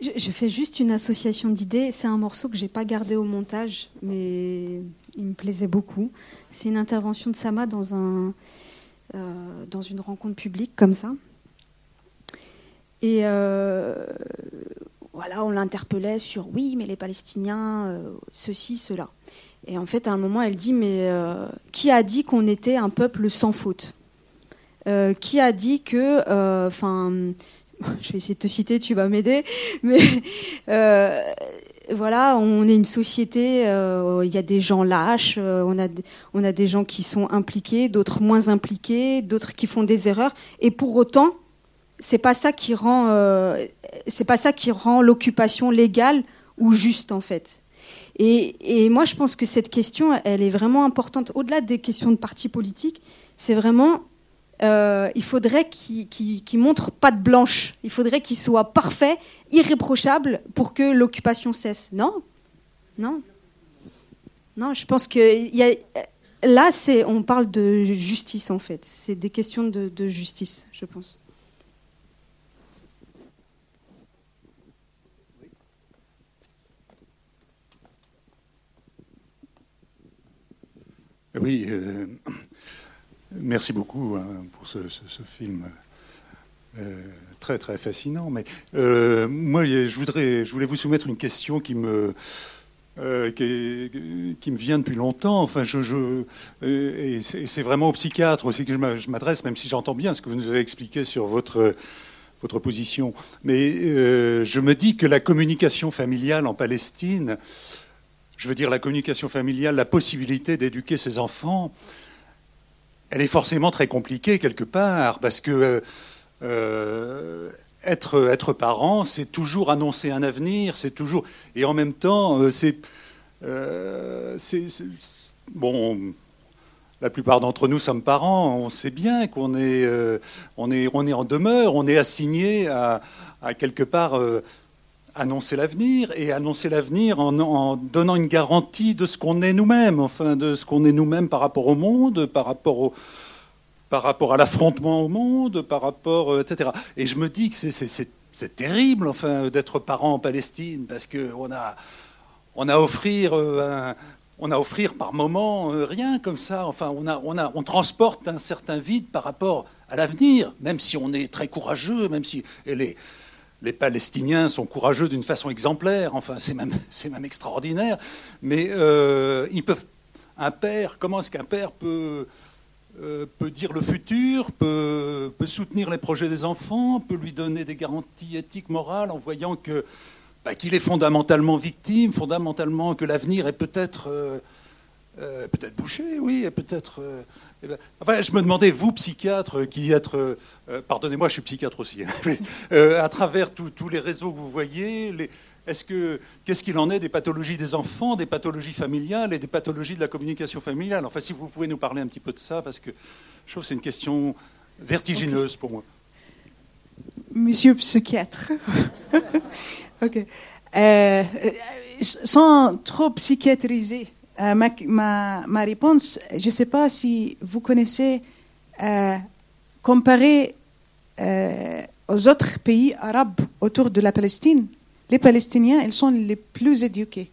Je, fais juste une association d'idées. C'est un morceau que j'ai pas gardé au montage, mais il me plaisait beaucoup. C'est une intervention de Sama dans, un, euh, dans une rencontre publique comme ça. Et euh, voilà, on l'interpellait sur oui, mais les Palestiniens, euh, ceci, cela. Et en fait, à un moment, elle dit mais qui a dit qu'on était un peuple sans faute? Qui a dit que, enfin je vais essayer de te citer, tu vas m'aider, mais euh, voilà, on est une société, euh, il y a des gens lâches, euh, on, a, on a des gens qui sont impliqués, d'autres moins impliqués, d'autres qui font des erreurs, et pour autant, c'est pas ça qui rend, c'est pas ça qui rend l'occupation légale ou juste en fait. Et, et, moi, je pense que cette question, elle est vraiment importante. Au-delà des questions de partis politiques, c'est vraiment euh, il faudrait qu'il qu qu montre pas de blanche. Il faudrait qu'il soit parfait, irréprochable pour que l'occupation cesse. Non Non Non, je pense que y a, là, on parle de justice en fait. C'est des questions de, de, justice, je pense. Oui. Euh... Merci beaucoup hein, pour ce, film euh, très très fascinant. Mais euh, moi, je voulais vous soumettre une question qui me euh, qui, me vient depuis longtemps. Enfin, je, et c'est vraiment au psychiatre aussi que je m'adresse, même si j'entends bien ce que vous nous avez expliqué sur votre votre position. Mais je me dis que la communication familiale en Palestine, je veux dire la communication familiale, la possibilité d'éduquer ses enfants elle est forcément très compliquée quelque part, parce que euh, être, être parent, c'est toujours annoncer un avenir, c'est toujours. Et en même temps, euh, c'est. Euh, bon. La plupart d'entre nous sommes parents, on sait bien qu'on est, euh, on est, on est en demeure, on est assigné à quelque part annoncer l'avenir et annoncer l'avenir en, donnant une garantie de ce qu'on est nous-mêmes, enfin de ce qu'on est nous-mêmes par rapport au monde, par rapport au, par rapport à l'affrontement au monde, par rapport, euh, etc. Et je me dis que c'est terrible, enfin, d'être parent en Palestine, parce qu'on a, on a offrir euh, on a offrir par moment euh, rien comme ça. Enfin, on, a, on, a, on transporte un certain vide par rapport à l'avenir, même si on est très courageux, même si les, les Palestiniens sont courageux d'une façon exemplaire. Enfin, c'est même, même extraordinaire. Mais euh, ils peuvent. Un père, comment est-ce qu'un père peut euh, peut dire le futur, peut, peut, soutenir les projets des enfants, peut lui donner des garanties éthiques, morales, en voyant que bah, qu'il est fondamentalement victime, fondamentalement que l'avenir est peut-être euh, peut-être bouché, oui, et peut-être. Euh, eh ben, enfin, je me demandais, vous, psychiatre, qui êtes, pardonnez-moi, je suis psychiatre aussi, à travers tous les réseaux que vous voyez, est-ce que qu'est-ce qu'il en est des pathologies des enfants, des pathologies familiales et des pathologies de la communication familiale? Enfin, si vous pouvez nous parler un petit peu de ça, parce que je trouve que c'est une question vertigineuse pour moi. Monsieur psychiatre. ok. Euh, sans trop psychiatriser euh, ma, réponse, je ne sais pas si vous connaissez, euh, comparé euh, aux autres pays arabes autour de la Palestine, les Palestiniens, ils sont les plus éduqués.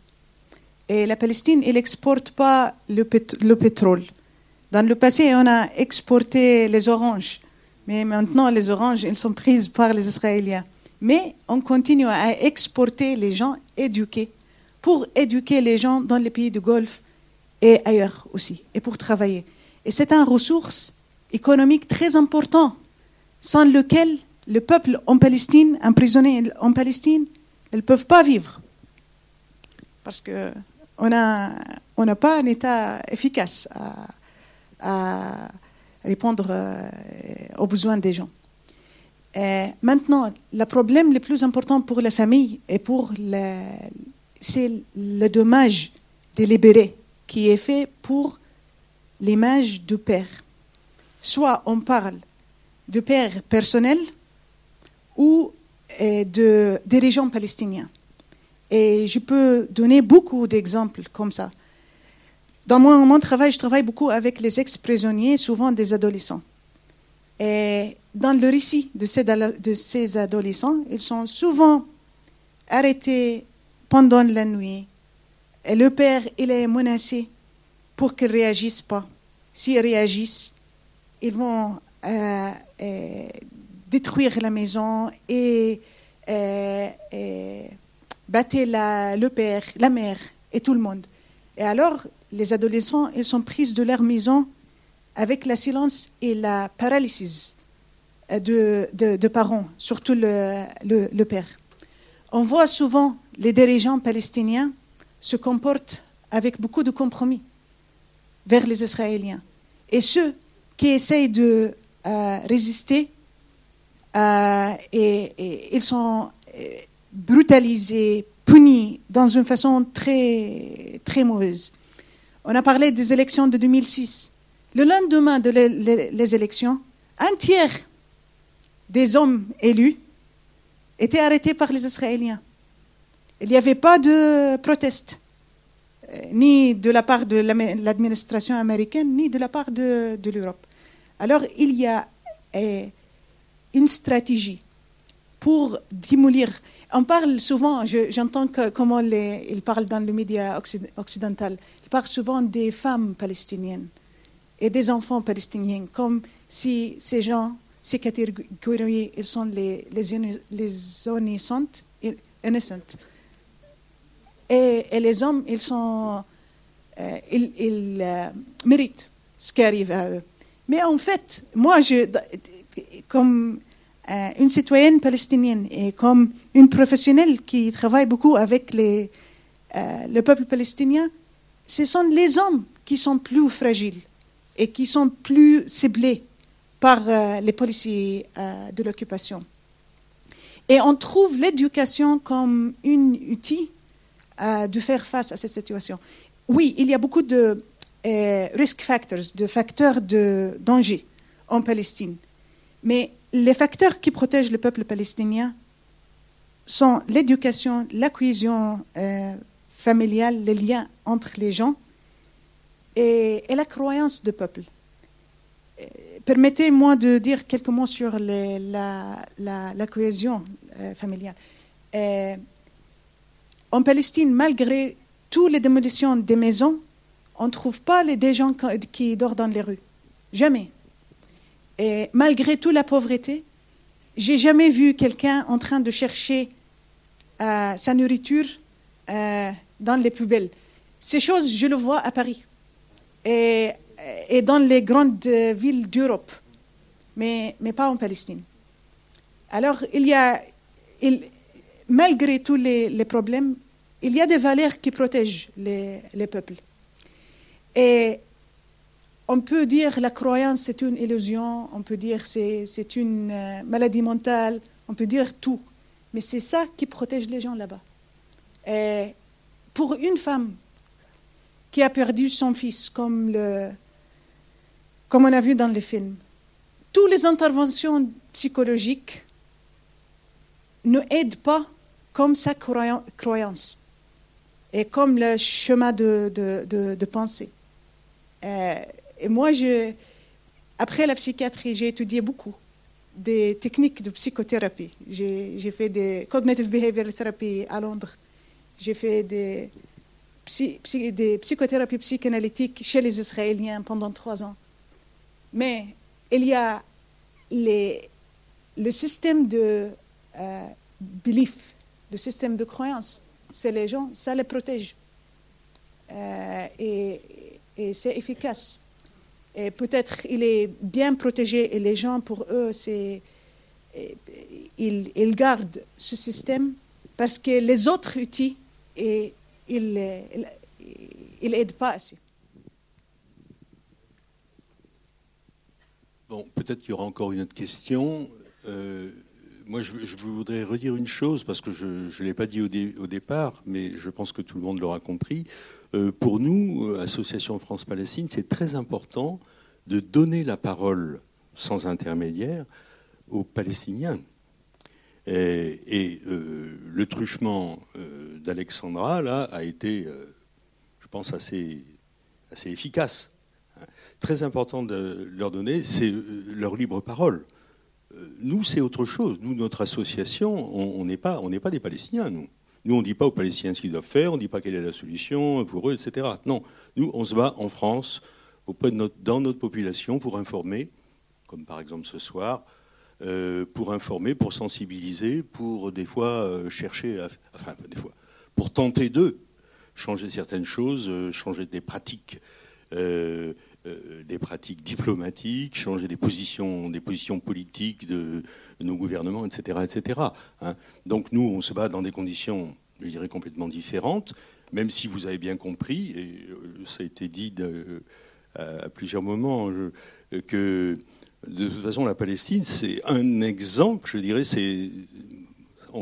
Et la Palestine, elle n'exporte pas le, le pétrole. Dans le passé, on a exporté les oranges. Mais maintenant, les oranges, elles sont prises par les Israéliens. Mais on continue à exporter les gens éduqués pour éduquer les gens dans les pays du Golfe et ailleurs aussi, et pour travailler. Et c'est une ressource économique très importante, sans lequel le peuple en Palestine, emprisonné en Palestine, ils ne peuvent pas vivre. Parce qu'on n'a on pas un État efficace à répondre euh, aux besoins des gens. Maintenant, le problème le plus important pour les familles et pour c'est le dommage délibéré qui est fait pour l'image du père. Soit on parle de père personnel ou euh, de dirigeants palestiniens. Et je peux donner beaucoup d'exemples comme ça. Dans mon, travail, je travaille beaucoup avec les ex-prisonniers, souvent des adolescents. Et dans le récit de ces adolescents, ils sont souvent arrêtés pendant la nuit. Le père, il est menacé pour qu'ils ne réagissent pas. S'ils réagissent, ils vont euh, euh, détruire la maison et, euh, battre le père, la mère et tout le monde. Et alors, les adolescents, ils sont pris de leur maison avec la silence et la paralysie de, parents, surtout le, père. On voit souvent les dirigeants palestiniens se comportent avec beaucoup de compromis vers les Israéliens. Et ceux qui essayent de euh, résister, euh, ils sont euh, brutalisés, punis dans une façon très, très mauvaise. On a parlé des élections de 2006. Le lendemain des les, élections, un tiers des hommes élus étaient arrêtés par les Israéliens. Il n'y avait pas de proteste, euh, ni de la part de l'administration américaine, ni de la part de, l'Europe. Alors il y a euh, une stratégie pour démolir on parle souvent, j'entends comment les, ils parlent dans le média occidental, ils parlent souvent des femmes palestiniennes et des enfants palestiniens, comme si ces gens, ces catégories, ils sont les, les, innocentes. Et, les hommes, ils, sont, euh, ils, euh, méritent ce qui arrive à eux. Mais en fait, moi, je, comme euh, une citoyenne palestinienne et comme une professionnelle qui travaille beaucoup avec le peuple palestinien, ce sont les hommes qui sont plus fragiles et qui sont plus ciblés par les policiers de l'occupation. Et on trouve l'éducation comme un outil de faire face à cette situation. Oui, il y a beaucoup de risk factors, de facteurs de danger en Palestine. Mais les facteurs qui protègent le peuple palestinien, sont l'éducation, la cohésion euh, familiale, les liens entre les gens et, la croyance du peuple. Euh, Permettez-moi de dire quelques mots sur la cohésion euh, familiale. En Palestine, malgré toutes les démolitions des maisons, on ne trouve pas les, des gens qui- qui dorment dans les rues. Jamais. Et malgré toute la pauvreté, j'ai jamais vu quelqu'un en train de chercher euh, sa nourriture euh, dans les poubelles. Ces choses, je le vois à Paris et, et dans les grandes euh, villes d'Europe, mais, mais pas en Palestine. Alors, il y a, il- malgré tous les, problèmes, il y a des valeurs qui protègent les, les peuples. Et on peut dire la croyance c'est une illusion, on peut dire c'est c'est une euh, maladie mentale, on peut dire tout, mais c'est ça qui protège les gens là-bas. Et pour une femme qui a perdu son fils, comme, le, comme on a vu dans les films, toutes les interventions psychologiques ne aident pas comme sa croyan- croyance et comme le chemin de, de, de- pensée. Euh, et moi, je, après la psychiatrie, j'ai étudié beaucoup des techniques de psychothérapie. J'ai fait des cognitive behavioral therapy à Londres. J'ai fait des, psy- des psychothérapies psychanalytiques chez les Israéliens pendant trois ans. Mais il y a les, le système de euh, belief, le système de croyance. C'est les gens, ça les protège. Euh, et c'est efficace. Et peut-être il est bien protégé et les gens, pour eux, ils, gardent ce système parce que les autres outils, et, ils ils n'aident pas assez. Bon, peut-être qu'il y aura encore une autre question. Euh, moi, je, voudrais redire une chose, parce que je ne l'ai pas dit au, dé- au départ, mais je pense que tout le monde l'aura compris. Euh, pour nous, euh, Association France-Palestine, c'est très important de donner la parole sans intermédiaire aux Palestiniens. Et, euh, le truchement d'Alexandra, là, a été, je pense, assez, assez efficace très important de leur donner, c'est leur libre parole. Nous, c'est autre chose. Nous, notre association, on n'est pas, on pas des Palestiniens, nous. Nous, on ne dit pas aux Palestiniens ce qu'ils doivent faire, on ne dit pas quelle est la solution pour eux, etc. Non, nous, on se bat en France, auprès de notre, dans notre population, pour informer, comme par exemple ce soir, euh, pour informer, pour sensibiliser, pour des fois euh, chercher, à, enfin des fois, pour tenter de changer certaines choses, euh, changer des pratiques, euh, euh, des pratiques diplomatiques, changer des positions, des positions politiques de, nos gouvernements, etc., etc. hein. Donc nous, on se bat dans des conditions, je dirais, complètement différentes, même si vous avez bien compris, et euh, ça a été dit de, à plusieurs moments, que de toute façon, la Palestine, c'est un exemple, je dirais, c'est,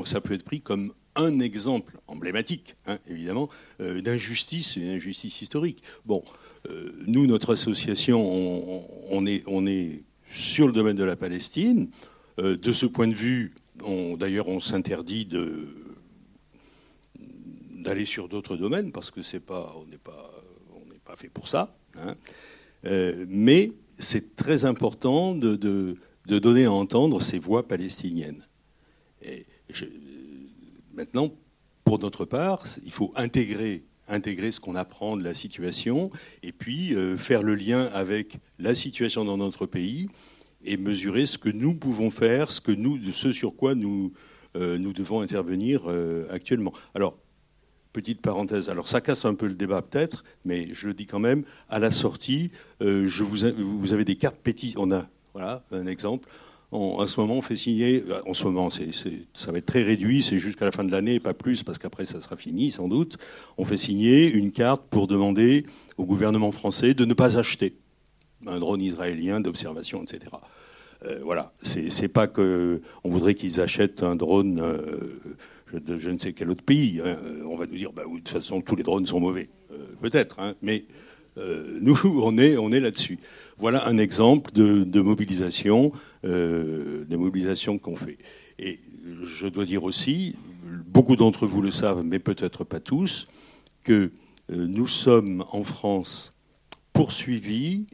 ça peut être pris comme un exemple emblématique, hein, évidemment, euh, d'injustice, une injustice historique. Bon, euh, nous, notre association, on, est, sur le domaine de la Palestine. Euh, de ce point de vue, d'ailleurs, on s'interdit d'aller sur d'autres domaines parce que c'est pas, n'est pas, fait pour ça. hein. Euh, mais c'est très important de, donner à entendre ces voix palestiniennes. Et maintenant, pour notre part, il faut intégrer, intégrer ce qu'on apprend de la situation et puis euh, faire le lien avec la situation dans notre pays et mesurer ce que nous pouvons faire, ce, sur quoi nous, euh, devons intervenir euh, actuellement. Alors, petite parenthèse, alors ça casse un peu le débat peut-être, mais je le dis quand même, à la sortie, vous avez des cartes pétitions, on a, voilà, un exemple, en ce moment, on fait signer, euh, en ce moment, ça va être très réduit, c'est jusqu'à la fin de l'année, pas plus, parce qu'après ça sera fini sans doute. On fait signer une carte pour demander au gouvernement français de ne pas acheter un drone israélien d'observation, etc. Euh, voilà, c'est, pas que on voudrait qu'ils achètent un drone euh, de je ne sais quel autre pays. hein. On va nous dire, bah, de toute façon, tous les drones sont mauvais, Euh, peut-être, hein, mais nous, on est, on est là-dessus. Voilà un exemple de, mobilisation, de mobilisation qu'on fait. Et je dois dire aussi, beaucoup d'entre vous le savent, mais peut-être pas tous, que nous sommes en France poursuivis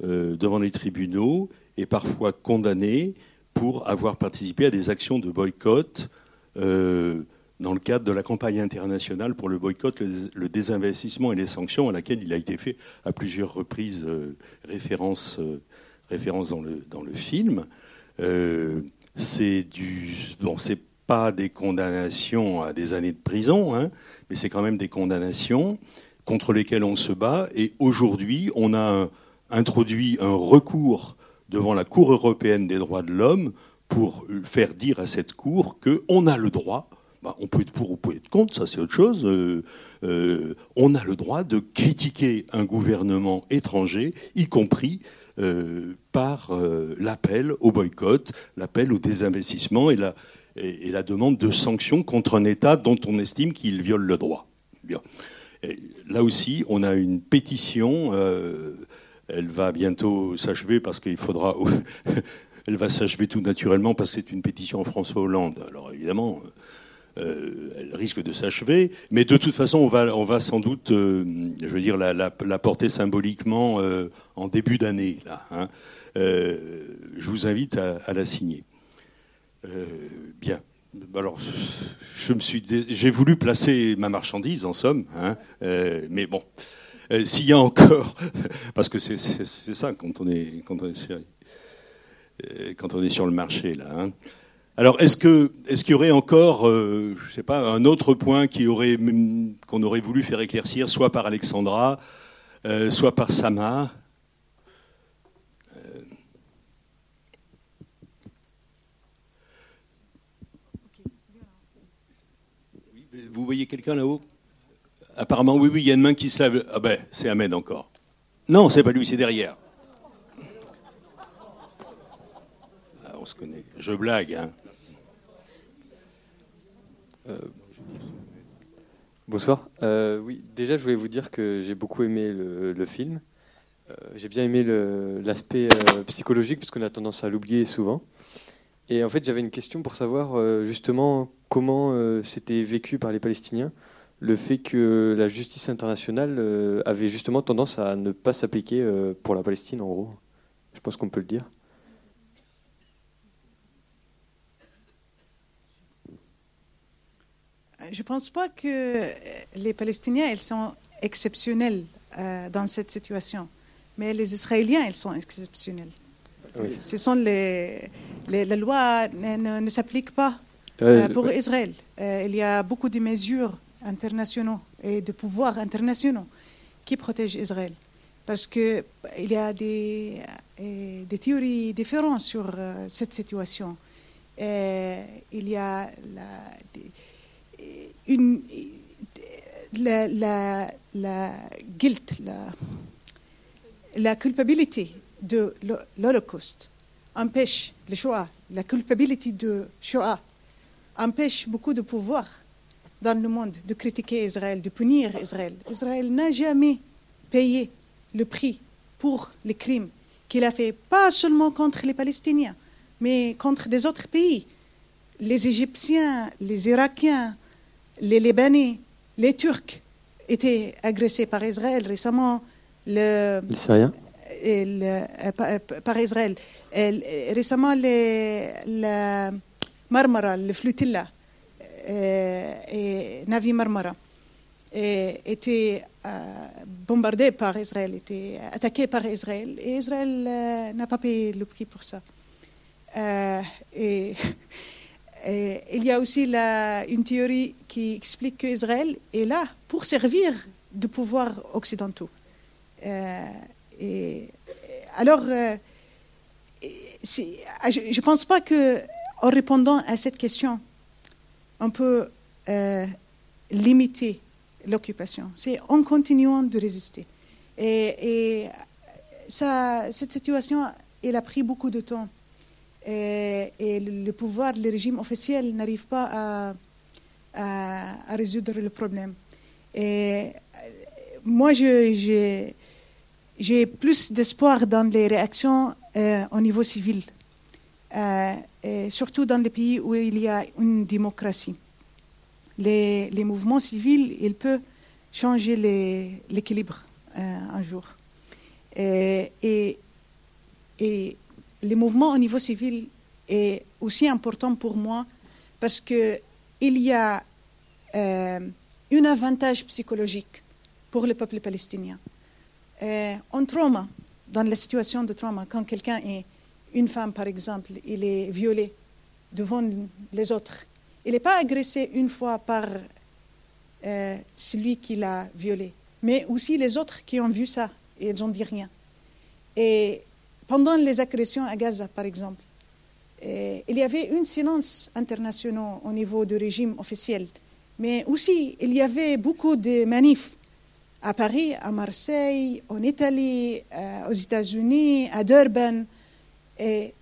devant les tribunaux et parfois condamnés pour avoir participé à des actions de boycott euh, dans le cadre de la campagne internationale pour le boycott, le, désinvestissement et les sanctions, à laquelle il a été fait à plusieurs reprises euh, référence, euh, référence dans, le, dans le film. c'est du bon, pas des condamnations à des années de prison, hein, mais c'est quand même des condamnations contre lesquelles on se bat. Et aujourd'hui, on a introduit un recours devant la Cour européenne des droits de l'homme pour faire dire à cette Cour qu'on a le droit, bah, on peut être pour ou peut être contre, ça c'est autre chose, euh, euh, on a le droit de critiquer un gouvernement étranger, y compris euh, par l'appel au boycott, l'appel au désinvestissement et la, demande de sanctions contre un État dont on estime qu'il viole le droit. Là aussi, on a une pétition elle va bientôt s'achever parce qu'il faudra. elle va s'achever tout naturellement parce que c'est une pétition François Hollande. Alors évidemment, euh, elle risque de s'achever, mais de toute façon, on va, sans doute, euh, je veux dire, la, porter symboliquement euh, en début d'année. Hein. je vous invite à, la signer. bien. Alors, j'ai voulu placer ma marchandise en somme, hein, mais bon. S'il y a encore, parce que c'est ça quand on est quand on est sur, quand on est sur le marché là. Hein. Alors, est-ce que est-ce qu'il y aurait encore, euh, je sais pas, un autre point qui aurait qu'on aurait voulu faire éclaircir, soit par Alexandra, soit par Sama Vous voyez quelqu'un là-haut? Apparemment, oui, oui, il y a une main qui se. Ah ben, c'est Ahmed encore. Non, c'est pas lui, c'est derrière. Ah, on se connaît. Je blague, hein. Euh, bonsoir. Euh, oui, déjà, je voulais vous dire que j'ai beaucoup aimé le, film. Euh, j'ai bien aimé l'aspect psychologique, parce qu'on a tendance à l'oublier souvent. Et en fait, j'avais une question pour savoir justement comment c'était vécu par les Palestiniens le fait que la justice internationale avait justement tendance à ne pas s'appliquer pour la Palestine, en gros. Je pense qu'on peut le dire. Je ne pense pas que les Palestiniens ils sont exceptionnels euh, dans cette situation, mais les Israéliens ils sont exceptionnels. Ce sont les, les la loi ne, ne s'applique pas pour Israël. il y a beaucoup de mesures internationaux et de pouvoirs internationaux qui protègent Israël. Parce qu'il y a des, euh, des, théories différentes sur euh, cette situation. Et il y a la, la, guilt, la culpabilité de l'Holocauste empêche le Shoah, la culpabilité de Shoah empêche beaucoup de pouvoirs dans le monde de critiquer Israël, de punir Israël. Israël n'a jamais payé le prix pour les crimes qu'il a fait, pas seulement contre les Palestiniens, mais contre des autres pays. Les Égyptiens, les Irakiens, les Libanais, les Turcs étaient agressés par Israël récemment. Le, les Syriens euh, par, Israël. récemment, les, la Marmara, le flotilla, euh, et Navi Marmara était euh, bombardé par Israël, était attaqué par Israël, et Israël euh, n'a pas payé le prix pour ça. et, il y a aussi une théorie qui explique qu'Israël est là pour servir de pouvoirs occidentaux. et, alors, je ne pense pas que, en répondant à cette question, on peut euh, limiter l'occupation. C'est en continuant de résister. Et, cette situation, elle a pris beaucoup de temps. Et, le pouvoir, le régime officiel n'arrive pas à, résoudre le problème. Et moi, j'ai plus d'espoir dans les réactions euh, au niveau civil, euh, surtout dans les pays où il y a une démocratie. Les, mouvements civils, ils peuvent changer l'équilibre euh, un jour. Et les mouvements au niveau civil est aussi important pour moi parce que il y a euh, un avantage psychologique pour le peuple palestinien. Euh, en trauma, dans la situation de trauma, quand quelqu'un est une femme, par exemple, il est violé devant les autres, il n'est pas agressé une fois par euh, celui qui l'a violé, mais aussi les autres qui ont vu ça et ils n'ont dit rien. Et pendant les agressions à Gaza, par exemple, euh, il y avait un silence international au niveau du régime officiel, mais aussi il y avait beaucoup de manifs à Paris, à Marseille, en Italie, euh, aux États-Unis, à Durban. Et,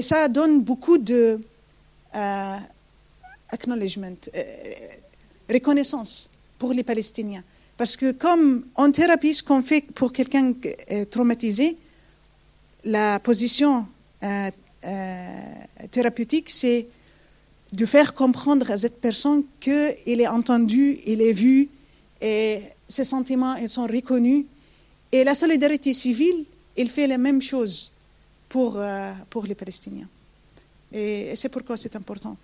ça donne beaucoup de euh, acknowledgement, reconnaissance pour les Palestiniens. Parce que comme en thérapie, ce qu'on fait pour quelqu'un traumatisé, la position euh, euh, thérapeutique, c'est de faire comprendre à cette personne qu'il est entendu, il est vu, et ses sentiments sont reconnus. Et la solidarité civile, il fait la même chose pour, euh, pour les Palestiniens. Et, c'est pourquoi c'est important.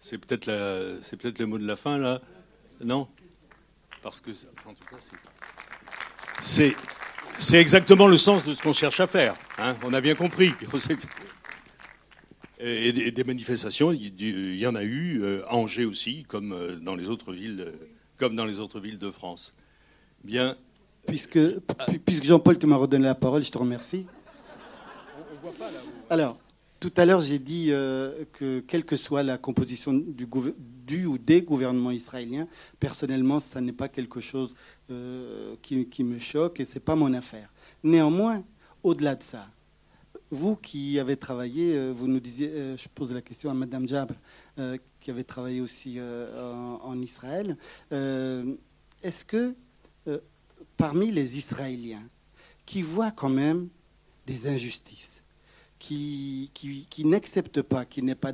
C'est peut-être la, c'est peut-être le mot de la fin là, non? Parce que, en tout cas, c'est, c'est, c'est exactement le sens de ce qu'on cherche à faire. hein. on a bien compris. Et, des- manifestations, il y- en a eu euh, à Angers aussi, comme euh, dans les autres villes, euh, comme dans les autres villes de France. Bien. Puisque, pu- puisque Jean-Paul, tu m'as redonné la parole, je te remercie. Alors, tout à l'heure, j'ai dit euh, que quelle que soit la composition du, gouver- du ou des gouvernements israéliens, personnellement, ça n'est pas quelque chose euh, qui, me choque et c'est pas mon affaire. Néanmoins, au-delà de ça, vous qui avez travaillé, euh, vous nous disiez, euh, je pose la question à Madame Jabre, qui avait travaillé aussi en, Israël, est-ce que parmi les Israéliens qui voient quand même des injustices, qui, qui, n'acceptent pas, qui n'est pas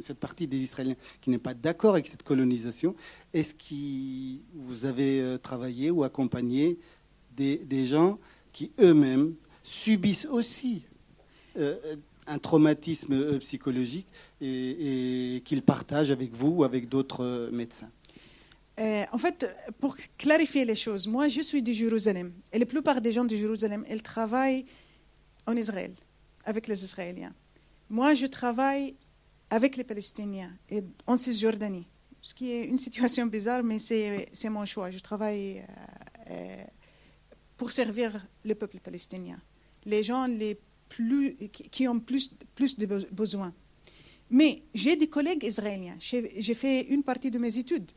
cette partie des Israéliens qui n'est pas d'accord avec cette colonisation, est-ce que vous avez euh, travaillé ou accompagné des, gens qui eux-mêmes subissent aussi euh, un traumatisme euh, psychologique et, qu'ils partagent avec vous ou avec d'autres euh, médecins? Euh, en fait, pour clarifier les choses, moi, je suis de Jérusalem. Et la plupart des gens de Jérusalem, ils travaillent en Israël, avec les Israéliens. Moi, je travaille avec les Palestiniens et en Cisjordanie. Ce qui est une situation bizarre, mais c'est mon choix. Je travaille euh, euh, pour servir le peuple palestinien. Les gens les plus, qui ont plus, plus de be- besoins. Mais j'ai des collègues israéliens. J'ai fait une partie de mes études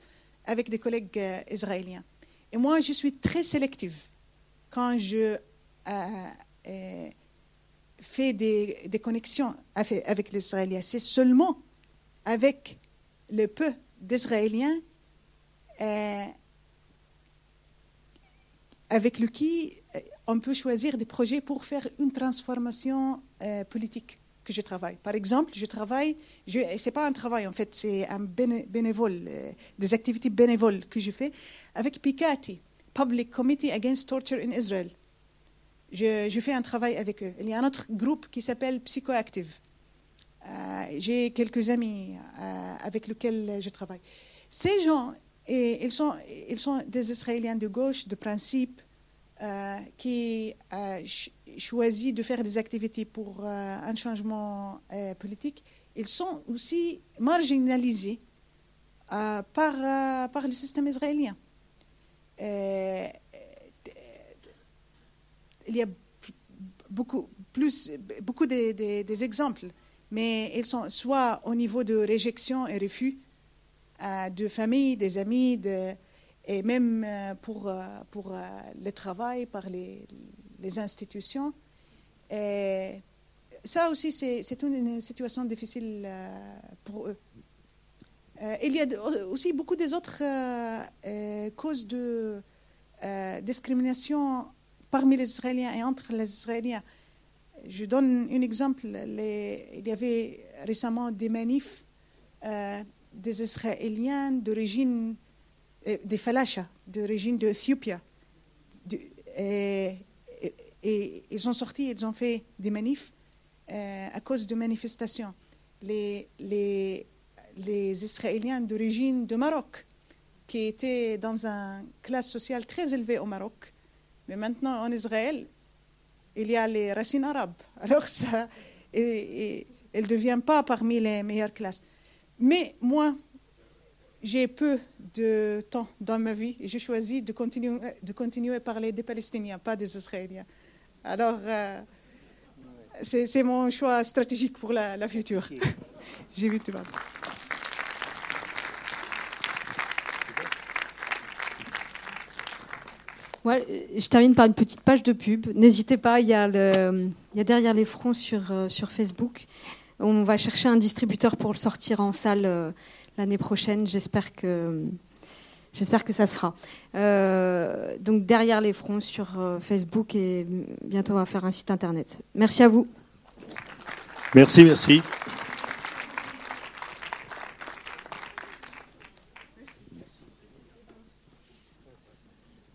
avec des collègues euh, israéliens. Et moi, je suis très sélective quand je fais des, des connexions avec, les Israéliens. C'est seulement avec le peu d'Israéliens euh, avec lequel euh, on peut choisir des projets pour faire une transformation euh, politique que je travaille. Par exemple, je travaille, ce n'est pas un travail en fait, c'est un béné- bénévole, des activités bénévoles que je fais avec PICATI, Public Committee Against Torture in Israel. Je, fais un travail avec eux. Il y a un autre groupe qui s'appelle Psychoactive. Euh, J'ai quelques amis euh, avec lesquels je travaille. Ces gens, ils, sont, des Israéliens de gauche, de principe, euh, qui ch- choisissent de faire des activités pour un changement politique. Ils sont aussi marginalisés par, le système israélien. Il y a beaucoup, plus, beaucoup de- de- des exemples, mais ils sont soit au niveau de réjection et refus euh, de famille, des amis, de- et même euh, pour, euh, pour le travail, par les, les institutions. Et ça aussi, c'est une, situation difficile pour eux. Il y a aussi beaucoup des autres causes de discrimination parmi les Israéliens et entre les Israéliens. Je donne un exemple. il y avait récemment des manifs des Israéliens d'origine, des Falachas, d'origine d'Éthiopie. Et, ils sont sortis, ils ont fait des manifs à cause de manifestations. Les, les, les Israéliens d'origine de Maroc, qui étaient dans une classe sociale très élevée au Maroc. Mais maintenant, en Israël, il y a les racines arabes. Alors, ça, et, elle ne devient pas parmi les meilleures classes. Mais moi, j'ai peu de temps dans ma vie et j'ai choisi de continuer, de continuer à parler des Palestiniens, pas des Israéliens. Alors, euh, c'est mon choix stratégique pour la, la future. j'ai vu tout le monde. Je termine par une petite page de pub. N'hésitez pas, il y, a le, il y a derrière les fronts sur, euh, sur Facebook. On va chercher un distributeur pour le sortir en salle euh, l'année prochaine. J'espère que, j'espère que ça se fera. Euh, donc derrière les fronts sur Facebook et bientôt on va faire un site internet. Merci à vous. Merci, merci.